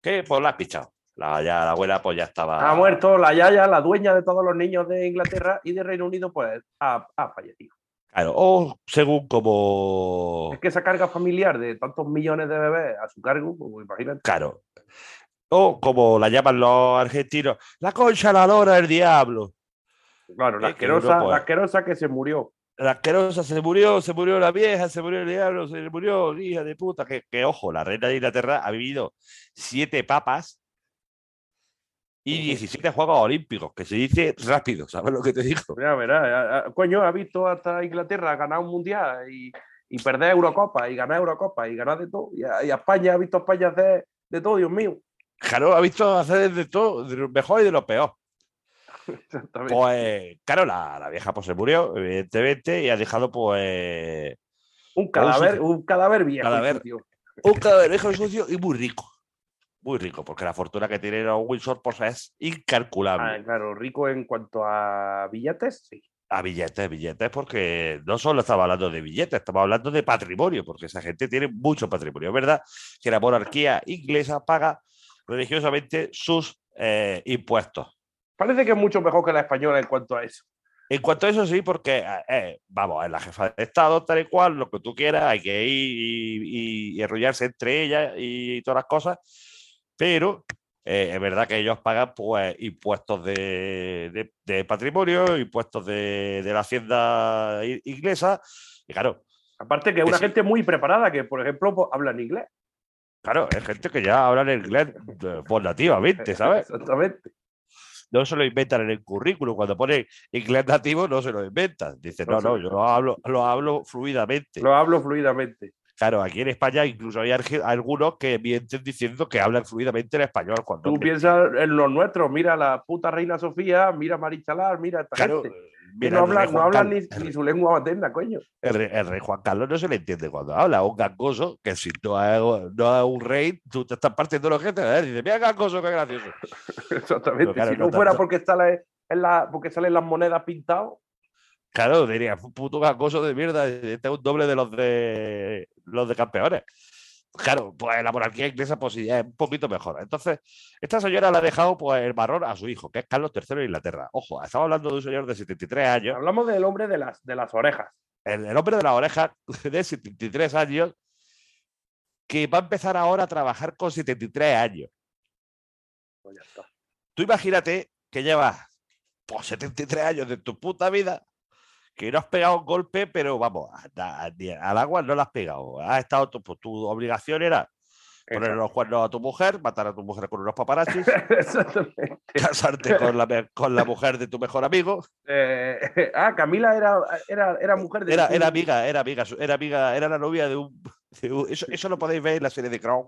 que pues la has pichado. La, ya, la abuela pues ya estaba... Ha muerto la Yaya, la dueña de todos los niños de Inglaterra y de Reino Unido, pues ha, ha fallecido. Claro, o según como... Es que esa carga familiar de tantos millones de bebés a su cargo, pues imagínate. Claro. O como la llaman los argentinos, la concha, la lora, el diablo. Claro, la asquerosa, la asquerosa que se murió. La asquerosa se murió, se murió la vieja, se murió el diablo, se murió hija de puta. Que, que, ojo, la reina de Inglaterra ha vivido siete papas y Ujú. 17 Juegos Olímpicos, que se dice rápido, ¿sabes lo que te digo? Mira, verá, coño, ha visto hasta Inglaterra ganar un mundial y, y perder Eurocopa y ganar Eurocopa y ganar de todo. Y a, y a España ha visto a España hacer de todo, Dios mío. Jaro ha visto hacer de todo, de lo mejor y de lo peor. Exactamente. Pues, claro, la, la vieja pues se murió, evidentemente, y ha dejado, pues, un cadáver, un cadáver viejo. Cadáver. un cadáver viejo sucio y muy rico. Muy rico, porque la fortuna que tiene los Windsor pues, es incalculable. Ah, claro, rico en cuanto a billetes, sí. A billetes, billetes, porque no solo estaba hablando de billetes, estamos hablando de patrimonio, porque esa gente tiene mucho patrimonio. Es verdad que la monarquía inglesa paga religiosamente sus eh, impuestos. Parece que es mucho mejor que la española en cuanto a eso. En cuanto a eso, sí, porque, eh, eh, vamos, es la jefa de Estado, tal y cual, lo que tú quieras, hay que ir y, y- y enrollarse entre ellas y todas las cosas, pero eh, es verdad que ellos pagan pues, impuestos de, de- de patrimonio, impuestos de, de la hacienda inglesa, y claro, Aparte que es una sí. gente muy preparada que, por ejemplo, pues, habla en inglés. Claro, hay gente que ya habla en inglés eh, por nativamente, ¿sabes? Exactamente. No se lo inventan en el currículum. Cuando pone inglés nativo, no se lo inventan. Dicen, no, No yo lo hablo, lo hablo fluidamente. Lo hablo fluidamente. Claro, aquí en España incluso hay algunos que mienten diciendo que hablan fluidamente el español. Cuando Tú piensas en los nuestros, mira la puta reina Sofía, mira Marichalar, mira esta Claro, gente. Mira, no hablan, no hablan ni, ni su lengua materna, coño. El rey, el rey Juan Carlos no se le entiende cuando habla, un gangoso, que si no es, no es un rey, tú te estás partiendo los gente, ¿eh? dice, mira gangoso, qué gracioso. Exactamente. Pero claro, si no no, fuera tanto. porque sale en la, porque salen las monedas pintadas, Claro, diría, "Un puto gangoso de mierda, este es un doble de los de los de campeones. Claro, pues la monarquía inglesa pues sí, es un poquito mejor. Entonces, esta señora le ha dejado pues el marrón a su hijo, que es Carlos III de Inglaterra. Ojo, estamos hablando de un señor de 73 años, hablamos del hombre de las, de las orejas. el, el hombre de la oreja de 73 años, que va a empezar ahora a trabajar con 73 años. Pues ya está. Tú imagínate que llevas pues, 73 años de tu puta vida, que no has pegado un golpe, pero vamos, a- a- al agua no la has pegado. Has estado, tu- pues, tu obligación era poner los cuernos a tu mujer, matar a tu mujer con unos paparazzis, Exactamente. casarte con la, con la mujer de tu mejor amigo. Eh, ah, Camila era, era, era mujer de Era, era amiga, era amiga, era amiga, era la novia de un. de un- eso, eso lo podéis ver en la serie de Crown.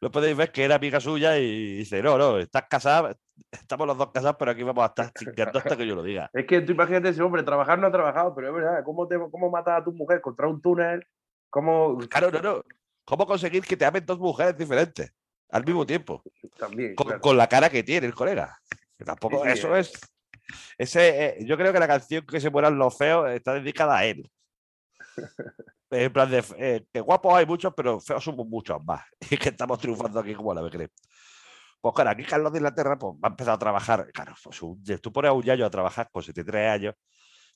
Lo podéis ver que era amiga suya y dice, no, no, estás casada, estamos los dos casados, pero aquí vamos a estar chingando hasta que yo lo diga. Es que tú imagínate ese hombre, trabajar no ha trabajado, pero es verdad, ¿cómo, te, cómo matas a tu mujer contra un túnel? ¿Cómo Claro, no, no. ¿Cómo conseguir que te amen dos mujeres diferentes al mismo tiempo? también? Con, claro. con la cara que tiene el colega. Que tampoco, Sí, eso eh. es. Ese, eh, yo creo que la canción que se mueran los feos está dedicada a él. En plan de eh, que guapos hay muchos, pero feos somos muchos más. Y que estamos triunfando aquí como la becre. Pues claro, aquí Carlos de Inglaterra pues, va a empezar a trabajar. Claro, pues, tú pones a un yayo a trabajar con 73 años,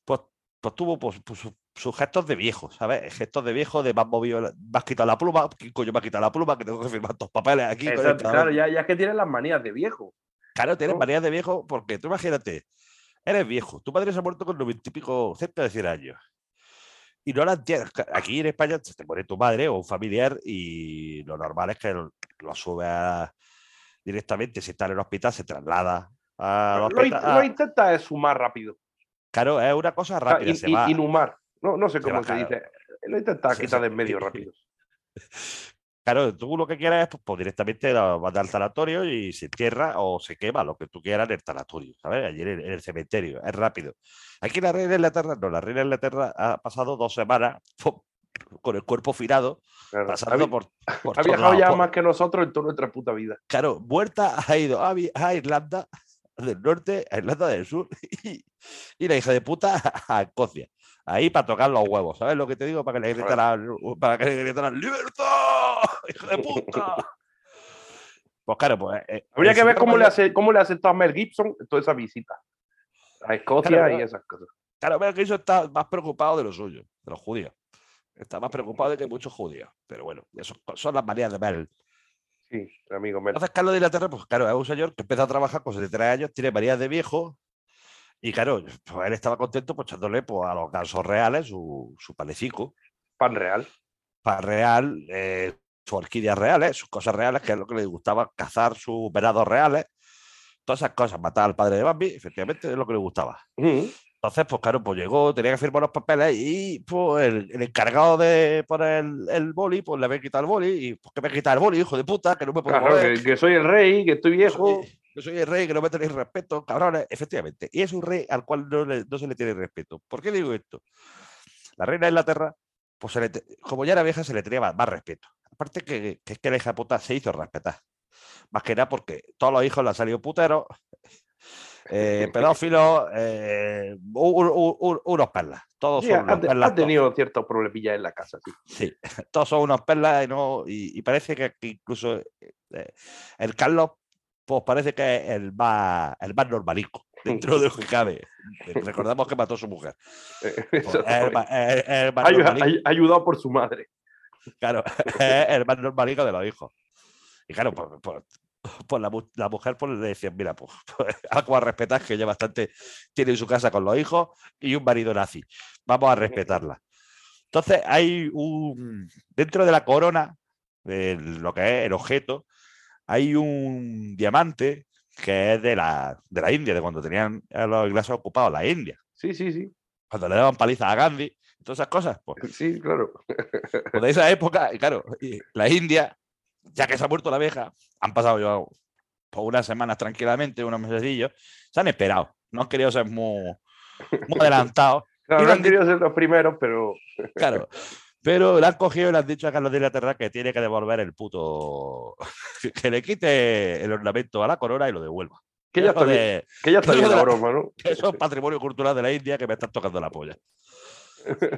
pues, pues tuvo pues, pues, sus- sus gestos de viejo, ¿sabes? Gestos de viejo, de has movido, has quitado la pluma, ¿quién coño me ha quitado la pluma? Que tengo que firmar estos papeles aquí. Exacto, cabrón. claro, ya, ya es que tienen las manías de viejo. Claro, tienes ¿no? manías de viejo porque tú imagínate, eres viejo, tu padre se ha muerto con 90 y pico, cerca de 100 años. Y no la entiendes. Aquí en España se te muere tu madre o un familiar y lo normal es que lo sube a- directamente, si está en el hospital, se traslada al Lo, hospital. lo Ah, intenta es sumar rápido. claro, es una cosa rápida. in- se in- va. inhumar. No, no sé cómo se claro. dice. Lo intenta Sí, quitar sí. de en medio rápido. Claro, tú lo que quieras es pues, pues, directamente mandas al sanatorio y se entierra o se quema, lo que tú quieras en el sanatorio, ¿sabes? Allí en el, en el cementerio, es rápido. Aquí la reina de Inglaterra, no, la reina de Inglaterra ha pasado dos semanas po- con el cuerpo firado, Claro. pasando ha, por, por ha viajado lados, ya por- más que nosotros en toda nuestra puta vida. Claro, muerta ha ido a, Irlanda del norte, a Irlanda del sur y, y la hija de puta a Escocia. Ahí para tocar los huevos, ¿sabes lo que te digo? Para que le gritaran, para que le gritaran ¡Libertad! ¡Hija de puta! Pues claro, pues. eh, Habría el que ver cómo le, hace, cómo le ha aceptado a Mel Gibson toda esa visita. A Escocia Claro, y esas cosas. Claro, Mel Gibson está más preocupado de lo suyo, de los judíos. Está más preocupado de que muchos judíos. Pero bueno, eso son las manías de Mel. Sí, amigo Mel. Entonces, Carlos de Inglaterra, pues claro, es un señor que empieza a trabajar con 73 años, tiene manías de viejo. Y claro, pues él estaba contento pues, echándole pues, a los gansos reales su, su panecico, Pan real. pan real, eh, sus orquídeas reales, sus cosas reales, que es lo que le gustaba, cazar sus venados reales, todas esas cosas, matar al padre de Bambi, efectivamente es lo que le gustaba. Ujú. Entonces, pues claro, pues llegó, tenía que firmar los papeles y pues el, el encargado de poner el, el boli, pues le había quitado el boli y pues que me quita el boli, hijo de puta, que no me puedo Claro, mover. que, que soy el rey, que estoy viejo. soy- yo soy el rey, que no me tenéis respeto, cabrones. Efectivamente. Y es un rey al cual no, le- no se le tiene respeto. ¿Por qué digo esto? La reina de Inglaterra, pues se le te- como ya era vieja, se le tenía más, más respeto. Aparte que, que es que la hija puta se hizo respetar. Más que nada porque todos los hijos le han salido puteros, eh, pedófilos, eh, unos perlas. Todos Sí, son ha, unos te- perlas. ha tenido ciertos problemillas en la casa, sí. Sí, todos son unos perlas y, no, y, y parece que, incluso eh, el Carlos, pues parece que es el más, el más normalico dentro de lo que cabe. Recordamos que mató a su mujer. Pues, es el, Exactamente. ma- es- es el más Ayu- normalico, ay- ayudado por su madre. claro, es el más normalico de los hijos. Y claro, pues, pues- pues la, la mujer pues, le decía, mira, pues, pues, algo a respetar, que ya bastante tiene en su casa con los hijos y un marido nazi. Vamos a respetarla. Entonces hay un, dentro de la corona, de lo que es el objeto, hay un diamante que es de la, de la India, de cuando tenían a los ingleses ocupados la India, Sí, sí, sí. cuando le daban palizas a Gandhi, todas esas cosas. Pues, Sí, claro. pues de esa época, claro, la India, ya que se ha muerto la abeja, han pasado ya por unas semanas tranquilamente, unos mesecillos, se han esperado. No han querido ser muy, muy adelantados. Claro, no han querido ser los primeros, pero Claro. Pero le han cogido y le han dicho a Carlos de Inglaterra que tiene que devolver el puto. que le quite el ornamento a la corona y lo devuelva. que ya está bien, de- que ya está bien de la la- broma, ¿no? Eso es patrimonio cultural de la India que me están tocando la polla.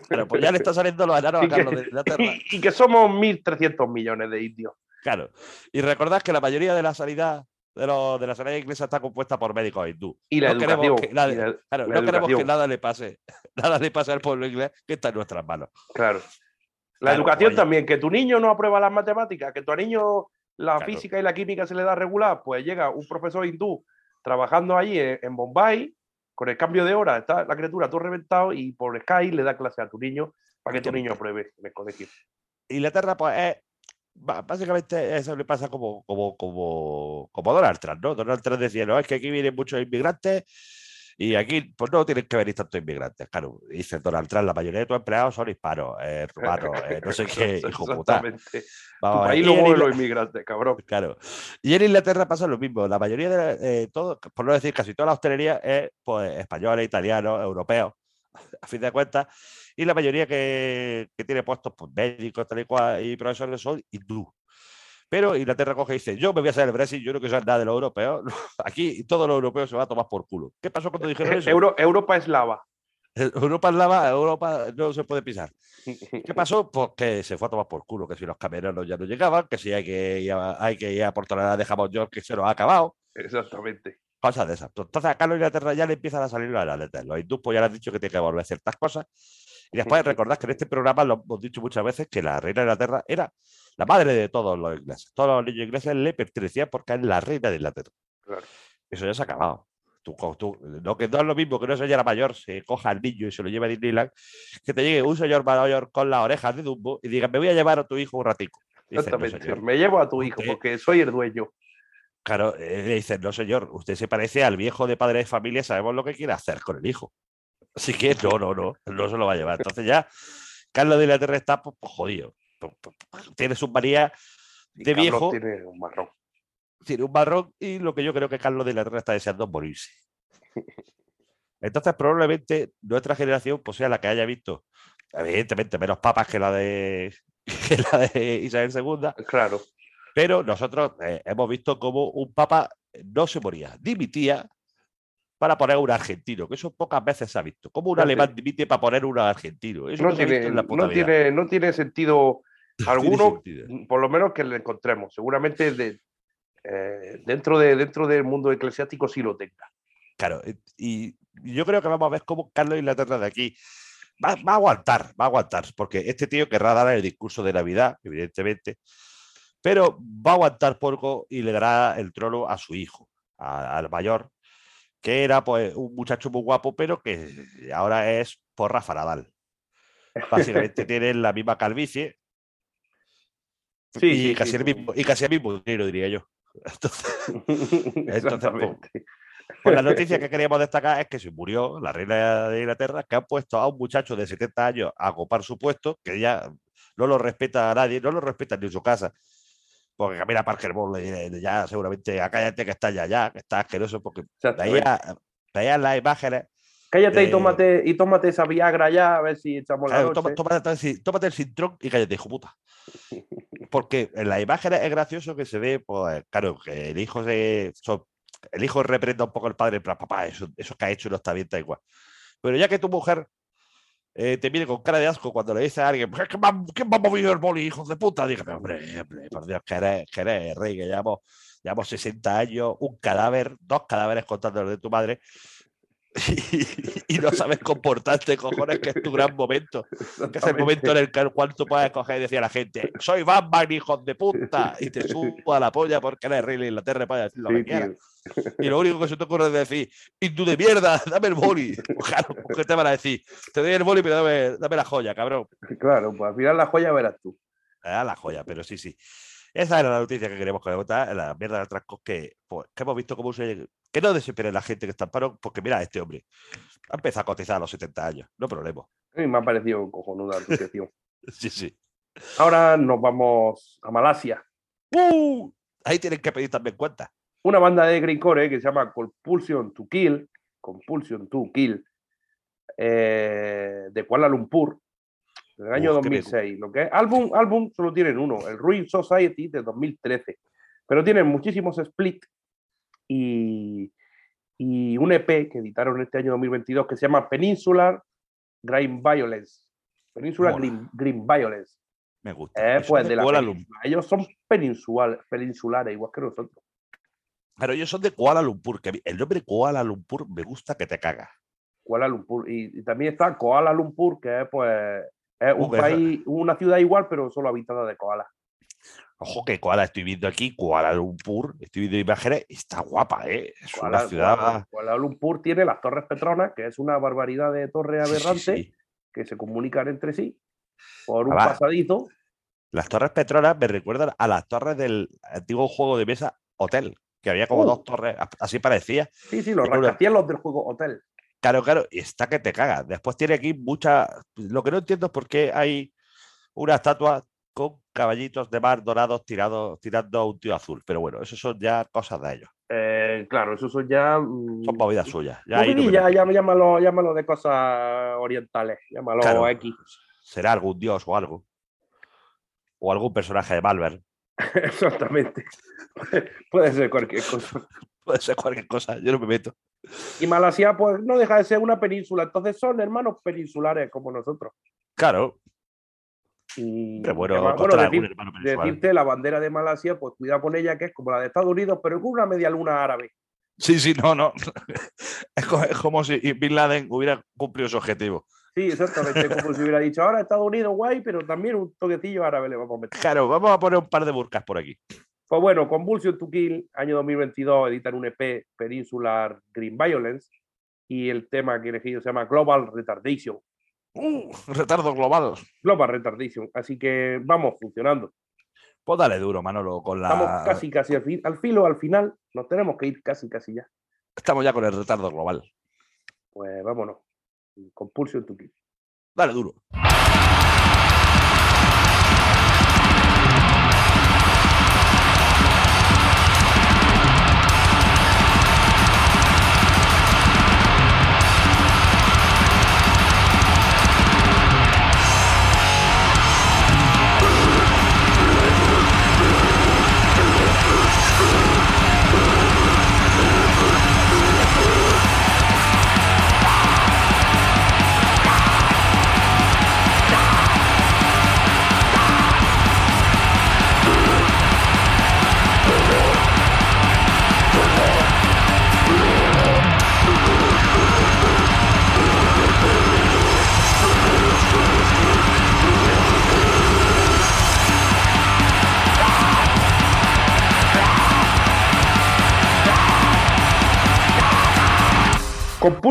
Pero pues ya le está saliendo los enanos a Carlos que- de Inglaterra. Y, y que somos 1.300 millones de indios. Claro. Y recordad que la mayoría de la sanidad de, los, de la sanidad inglesa está compuesta por médicos hindú. Y la No queremos que nada- la- Claro, la no queremos que nada le pase, nada le pase al pueblo inglés que está en nuestras manos. claro. La Claro, educación oye. también, que tu niño no aprueba las matemáticas, que tu niño la Claro. física y la química se le da regular, pues llega un profesor hindú trabajando allí en, Bombay, con el cambio de hora, está la criatura todo reventado y por Skype le da clase a tu niño para que tu niño apruebe en el colegio. Inglaterra, pues es. Básicamente eso le pasa como, como, como, como Donald Trump, ¿no? Donald Trump decía, no, es que aquí vienen muchos inmigrantes y aquí pues no tienen que venir tantos inmigrantes. Claro, dice Donald Trump, la mayoría de tus empleados son hispanos, eh, rumanos, eh, no sé qué, hijo puta. Exactamente. Tu Vamos a ver, país y lo en mueven los inmigrantes, cabrón. Claro. Y en Inglaterra pasa lo mismo. La mayoría de eh, todo, por no decir casi toda la hostelería es pues españoles, italianos, europeos, a fin de cuentas. Y la mayoría que, que tiene puestos pues, médicos, tal y cual, y profesores son hindú. Pero Inglaterra coge y dice, yo me voy a hacer el Brexit, yo no quiero nada de los europeos. Aquí todo lo europeo se va a tomar por culo. ¿Qué pasó cuando dijeron eso? Euro- Europa es lava. Europa es lava, Europa no se puede pisar. ¿Qué pasó? Pues que se fue a tomar por culo, que si los camioneros ya no llegaban, que si hay que ir a, hay que ir a por toneladas de jamón york, que se nos ha acabado. Exactamente. Cosas de esas. Entonces a Carlos Inglaterra ya le empiezan a salir los análisis. Los hindús pues ya le han dicho que tiene que volver ciertas cosas. Y después recordad que en este programa lo hemos dicho muchas veces que la reina de Inglaterra era la madre de todos los ingleses. Todos los niños ingleses le pertenecían porque es la reina de Inglaterra. Claro. Eso ya se ha acabado. Tú, tú- no, que no es lo mismo que una señora mayor se coja al niño y se lo lleve a Disneyland, que te llegue un señor mayor con las orejas de Dumbo y diga, me voy a llevar a tu hijo un ratico. Dice, "No, Exactamente. señor". Me llevo a tu hijo porque soy el dueño. Claro, eh, le dicen, no señor, usted se parece al viejo de padre de familia, sabemos lo que quiere hacer con el hijo. Así que no, no, no, no se lo va a llevar. Entonces ya Carlos de Inglaterra está pues, pues, jodido. Pues, pues, Tiene sus manías, De Carlos viejo. Tiene un marrón. tiene un marrón y lo que yo creo que Carlos de Inglaterra está deseando es morirse. Entonces probablemente nuestra generación pues, sea la que haya visto, evidentemente, menos papas que la de, que la de Isabel II, Claro. Pero nosotros eh, hemos visto cómo un papa no se moría, dimitía para poner un argentino, que eso pocas veces se ha visto. Como un No alemán tiene- dimite para poner un argentino. Eso No tiene, no, tiene, no tiene sentido tiene alguno, sentido. por lo menos que lo encontremos. Seguramente de, eh, dentro, de, dentro del mundo eclesiástico sí lo tenga. Claro, eh, y yo creo que vamos a ver cómo Carlos Inglaterra de aquí va, va a aguantar, va a aguantar, porque este tío querrá dar el discurso de Navidad, evidentemente, pero va a aguantar poco y le dará el trono a su hijo, a- al mayor, que era pues un muchacho muy guapo, pero que ahora es porra Faradal. Básicamente tiene la misma calvicie Sí, y, sí, casi sí, el mismo, y casi el mismo dinero, diría yo. Entonces, Exactamente. Pues la noticia que queríamos destacar es que se murió la reina de Inglaterra, que ha puesto a un muchacho de 70 años a ocupar su puesto, que ya no lo respeta a nadie, no lo respeta ni en su casa. Porque Camila Parker Bowles le dirá ya seguramente, "Ah, cállate que está ya, ya, que está asqueroso, porque Exactamente. veía, veía las imágenes. Cállate y tómate, y tómate esa Viagra ya, a ver si echamos la claro, noche. toma- tómate, el cintrón y cállate, hijo puta. Porque en las imágenes es gracioso que se ve, pues, claro, que el hijo se. el hijo reprenda un poco al padre, plan, papá, eso, eso que ha hecho no está bien, da igual. Pero ya que tu mujer eh, te mire con cara de asco cuando le dice a alguien, "Pues, ¿quién va, quién va a mover el boli, hijos de puta? Dígame, hombre, hombre, por Dios, que eres rey, que llevamos, llevamos 60 años, un cadáver, dos cadáveres contando los de tu madre. Y, y no sabes comportarte, cojones, que es tu gran momento que es el momento en el que- cual tú puedes coger y decir a la gente, soy Batman, hijos de puta, y te subo a la polla porque eres rey de Inglaterra y puedes decir lo Sí, que quieras. Y lo único que se te ocurre es decir, hindú de mierda, dame el boli. Claro, ¿qué te van a decir? Te doy el boli, pero dame, dame la joya, cabrón. Claro, pues al final la joya verás tú. Era la joya, pero sí, sí. Esa era la noticia que queríamos comentar, la mierda de atracos que, pues, que hemos visto cómo se. Que no desespere la gente que está en paro, porque mira, este hombre ha empezado a cotizar a los 70 años, no problema. A mí me ha parecido cojonuda la. Sí, sí. Ahora nos vamos a Malasia. ¡Uh! Ahí tienen que pedir también cuenta. Una banda de greencore que se llama Compulsion to Kill, Compulsion to Kill, eh, de Kuala Lumpur, del año Uf, qué 2006. Lo que es álbum, álbum solo tienen uno, el Ruin Society de 2013, pero tienen muchísimos split y, y un EP que editaron este año 2022 que se llama Peninsular Green Violence. Peninsular. Green, Green Violence. Me gusta. Eh, pues de la Kuala península. Ellos son peninsual, peninsulares, igual que nosotros. Pero ellos son de Kuala Lumpur, que el nombre Kuala Lumpur me gusta que te caga. Kuala Lumpur. Y, y también está Koala Lumpur, que es pues es un que esa- país, una ciudad igual, pero solo habitada de koalas. Ojo que Kuala, estoy viendo aquí, Kuala Lumpur, estoy viendo imágenes, está guapa, ¿eh? Es Kuala, una ciudad. Kuala- Kuala Lumpur tiene las Torres Petronas, que es una barbaridad de torres Sí, sí, aberrantes sí. que se comunican entre sí por un Ah, va. pasadizo. Las torres Petronas me recuerdan a las torres del antiguo juego de mesa Hotel, que había como Uh. dos torres, así parecía. Sí, sí, los Era una- rascacielos del juego Hotel. Claro, claro, y está que te caga. Después tiene aquí mucha. Lo que no entiendo es por qué hay una estatua con caballitos de mar dorados tirados, tirando a un tío azul. Pero bueno, eso son ya cosas de ellos. Eh, claro, eso son ya. mm, Son movidas suyas. Ya ahí no meto. ya- llámalo, llámalo de cosas orientales, llámalo Claro, X. Será algún dios o algo. O algún personaje de Malver. Exactamente. Puede ser cualquier cosa. Puede ser cualquier cosa, yo no me meto. Y Malasia, pues no deja de ser una península. Entonces son hermanos peninsulares como nosotros. Claro, Y pero bueno, además, decir- decirte la bandera de Malasia, pues cuidado con ella, que es como la de Estados Unidos, pero con una media luna árabe. Sí, sí, no, no. Es como si Bin Laden hubiera cumplido su objetivo. Sí, exactamente, como si hubiera dicho, ahora Estados Unidos guay, pero también un toquecillo árabe le vamos a meter. Claro, vamos a poner un par de burcas por aquí. Pues bueno, Convulsion to Kill, año 2022, editan un EP Peninsular Green Violence y el tema que he elegido se llama Global Retardation. Uh, retardo global. Global Retardation. Así que vamos funcionando. Pues dale duro, Manolo, con la. Estamos casi, casi al, al filo, al final. Nos tenemos que ir casi, casi ya. Estamos ya con el retardo global. Pues vámonos. Compulsion to Kill. Dale duro.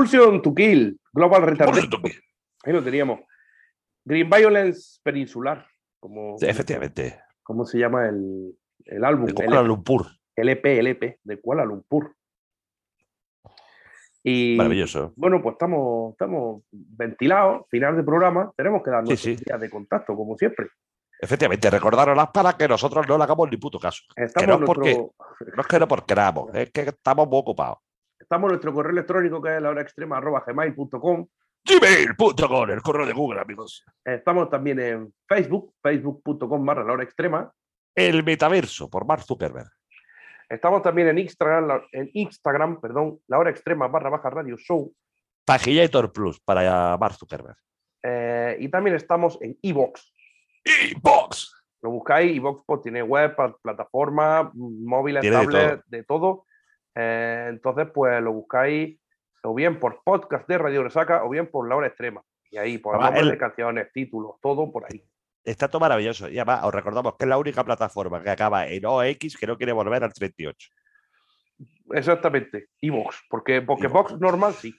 Compulsion to Kill. Global Retardation. Ahí lo teníamos. Green Violence Peninsular. Como, Sí, efectivamente. ¿Cómo se llama el, el álbum? De Kuala Lumpur. el EP, el EP de Kuala Lumpur. Y Maravilloso. bueno, pues estamos, estamos ventilados, final de programa, tenemos que dar Sí, sí. días de contacto, como siempre. Efectivamente, recordaroslas para que nosotros no le hagamos ni puto caso. No es porque- nuestro, No es que no porque queramos, es que estamos muy ocupados. Estamos en nuestro correo electrónico que es la hora extrema arroba gmail.com. Gmail.com, el correo de Google, amigos. Estamos también en Facebook, facebook.com barra la hora extrema. El metaverso por Mark Zuckerberg. Estamos también en Instagram, en Instagram, perdón, la hora extrema barra baja radio show. Pagillator Plus para Mark Zuckerberg. Eh, y también estamos en Evox. Y Box. Lo buscáis, Evox pues, tiene web, plataforma, móviles, de tablets, de todo. Eh, entonces, pues lo buscáis o bien por podcast de Radio Resaca o bien por la hora extrema. Y ahí, pues, nombres el- de canciones, títulos, todo por ahí. Está todo maravilloso. Y además, os recordamos que es la única plataforma que acaba en OX que no quiere volver al 38. Exactamente, Evox, porque, porque iVoox. Vox normal sí.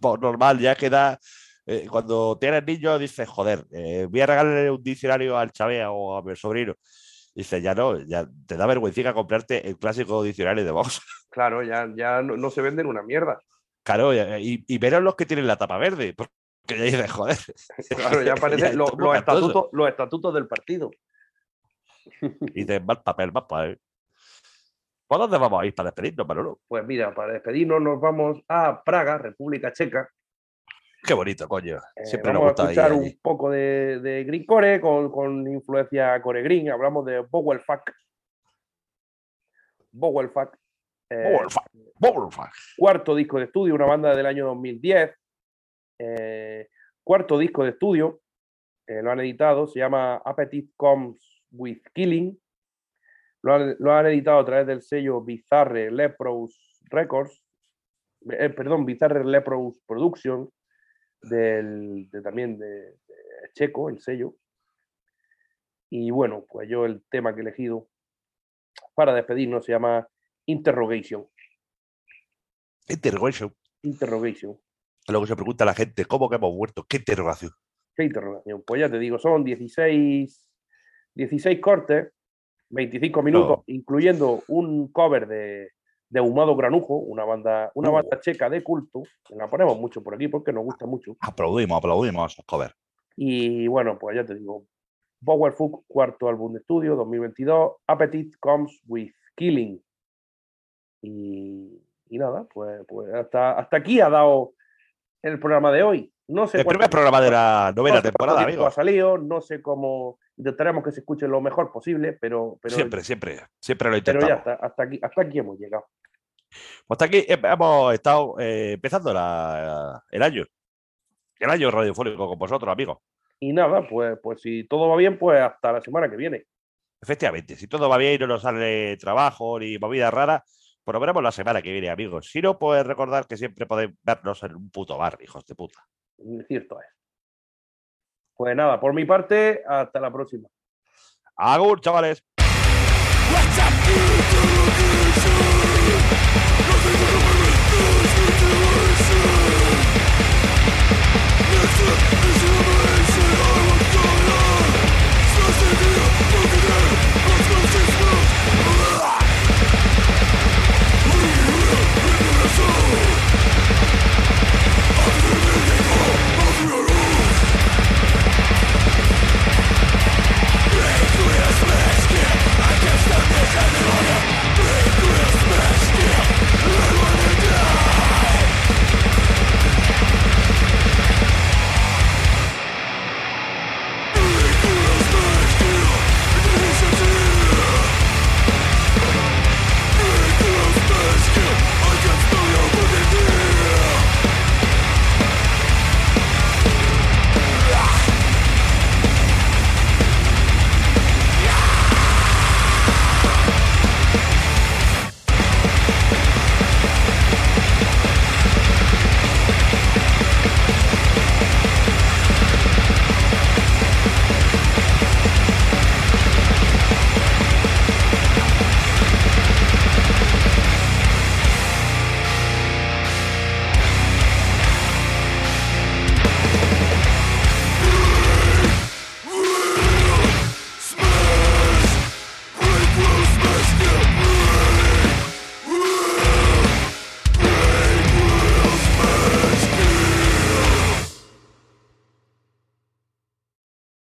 Pues normal, ya queda eh, cuando tienes niños dices, joder, eh, voy a regalarle un diccionario al Chavea o a mi sobrino. Dices, ya no, ya te da vergüenza comprarte el clásico diccionario de Vox. Claro, ya, ya no, no se venden una mierda. Claro, y, y veros los que tienen la tapa verde, porque ya dices, joder. Claro, ya aparecen los, los estatutos, los estatutos del partido. Y te mal papel, más papel. ¿Por dónde vamos a ir para despedirnos, Manolo? Pues mira, para despedirnos nos vamos a Praga, República Checa. Qué bonito, coño. Eh, nos vamos gusta a escuchar un allí. poco de, de Green Core con, con influencia Core Green. Hablamos de Bowel Fuck. Bowel Fuck. eh, Bowelfuck. cuarto disco de estudio, una banda del año 2010. eh, cuarto disco de estudio, eh, lo han editado, se llama Appetite Comes with Killing. Lo han, lo han editado a través del sello Bizarre Leprous Records, eh, perdón, Bizarre Leprous Production, del, de- también de, de Checo, el sello. Y bueno, pues yo el tema que he elegido para despedirnos se llama Interrogation. Interrogation. Interrogation. Lo que se pregunta la gente, ¿cómo que hemos muerto? ¿Qué interrogación? ¿Qué interrogación? Pues ya te digo, son 16, 16 cortes, 25 minutos, No. incluyendo un cover de, de Ahumado Granujo, una banda, una Uh. banda checa de culto, la ponemos mucho por aquí porque nos gusta mucho. Aplaudimos, aplaudimos esos covers. Y bueno, pues ya te digo, Powerfuck, cuarto álbum de estudio, 2022, Appetite Comes with Killing. Y, y nada, pues, pues hasta, hasta aquí ha dado el programa de hoy. No sé El primer programa de la novena no sé cuánto temporada, amigo. ha salido, no sé cómo. Intentaremos que se escuche lo mejor posible, pero, pero, siempre, siempre, siempre lo pero intentamos. ya está, hasta aquí, hasta aquí hemos llegado. Pues hasta aquí eh, hemos estado eh, empezando la- el año. El año radiofónico con vosotros, amigos. Y nada, pues, pues si todo va bien, pues hasta la semana que viene. Efectivamente, si todo va bien y no nos sale trabajo ni movida rara, pues nos veremos la semana que viene, amigos. Si no, pues recordar que siempre podéis vernos en un puto bar, hijos de puta. Cierto es. Pues nada, por mi parte, hasta la próxima. Agur, chavales.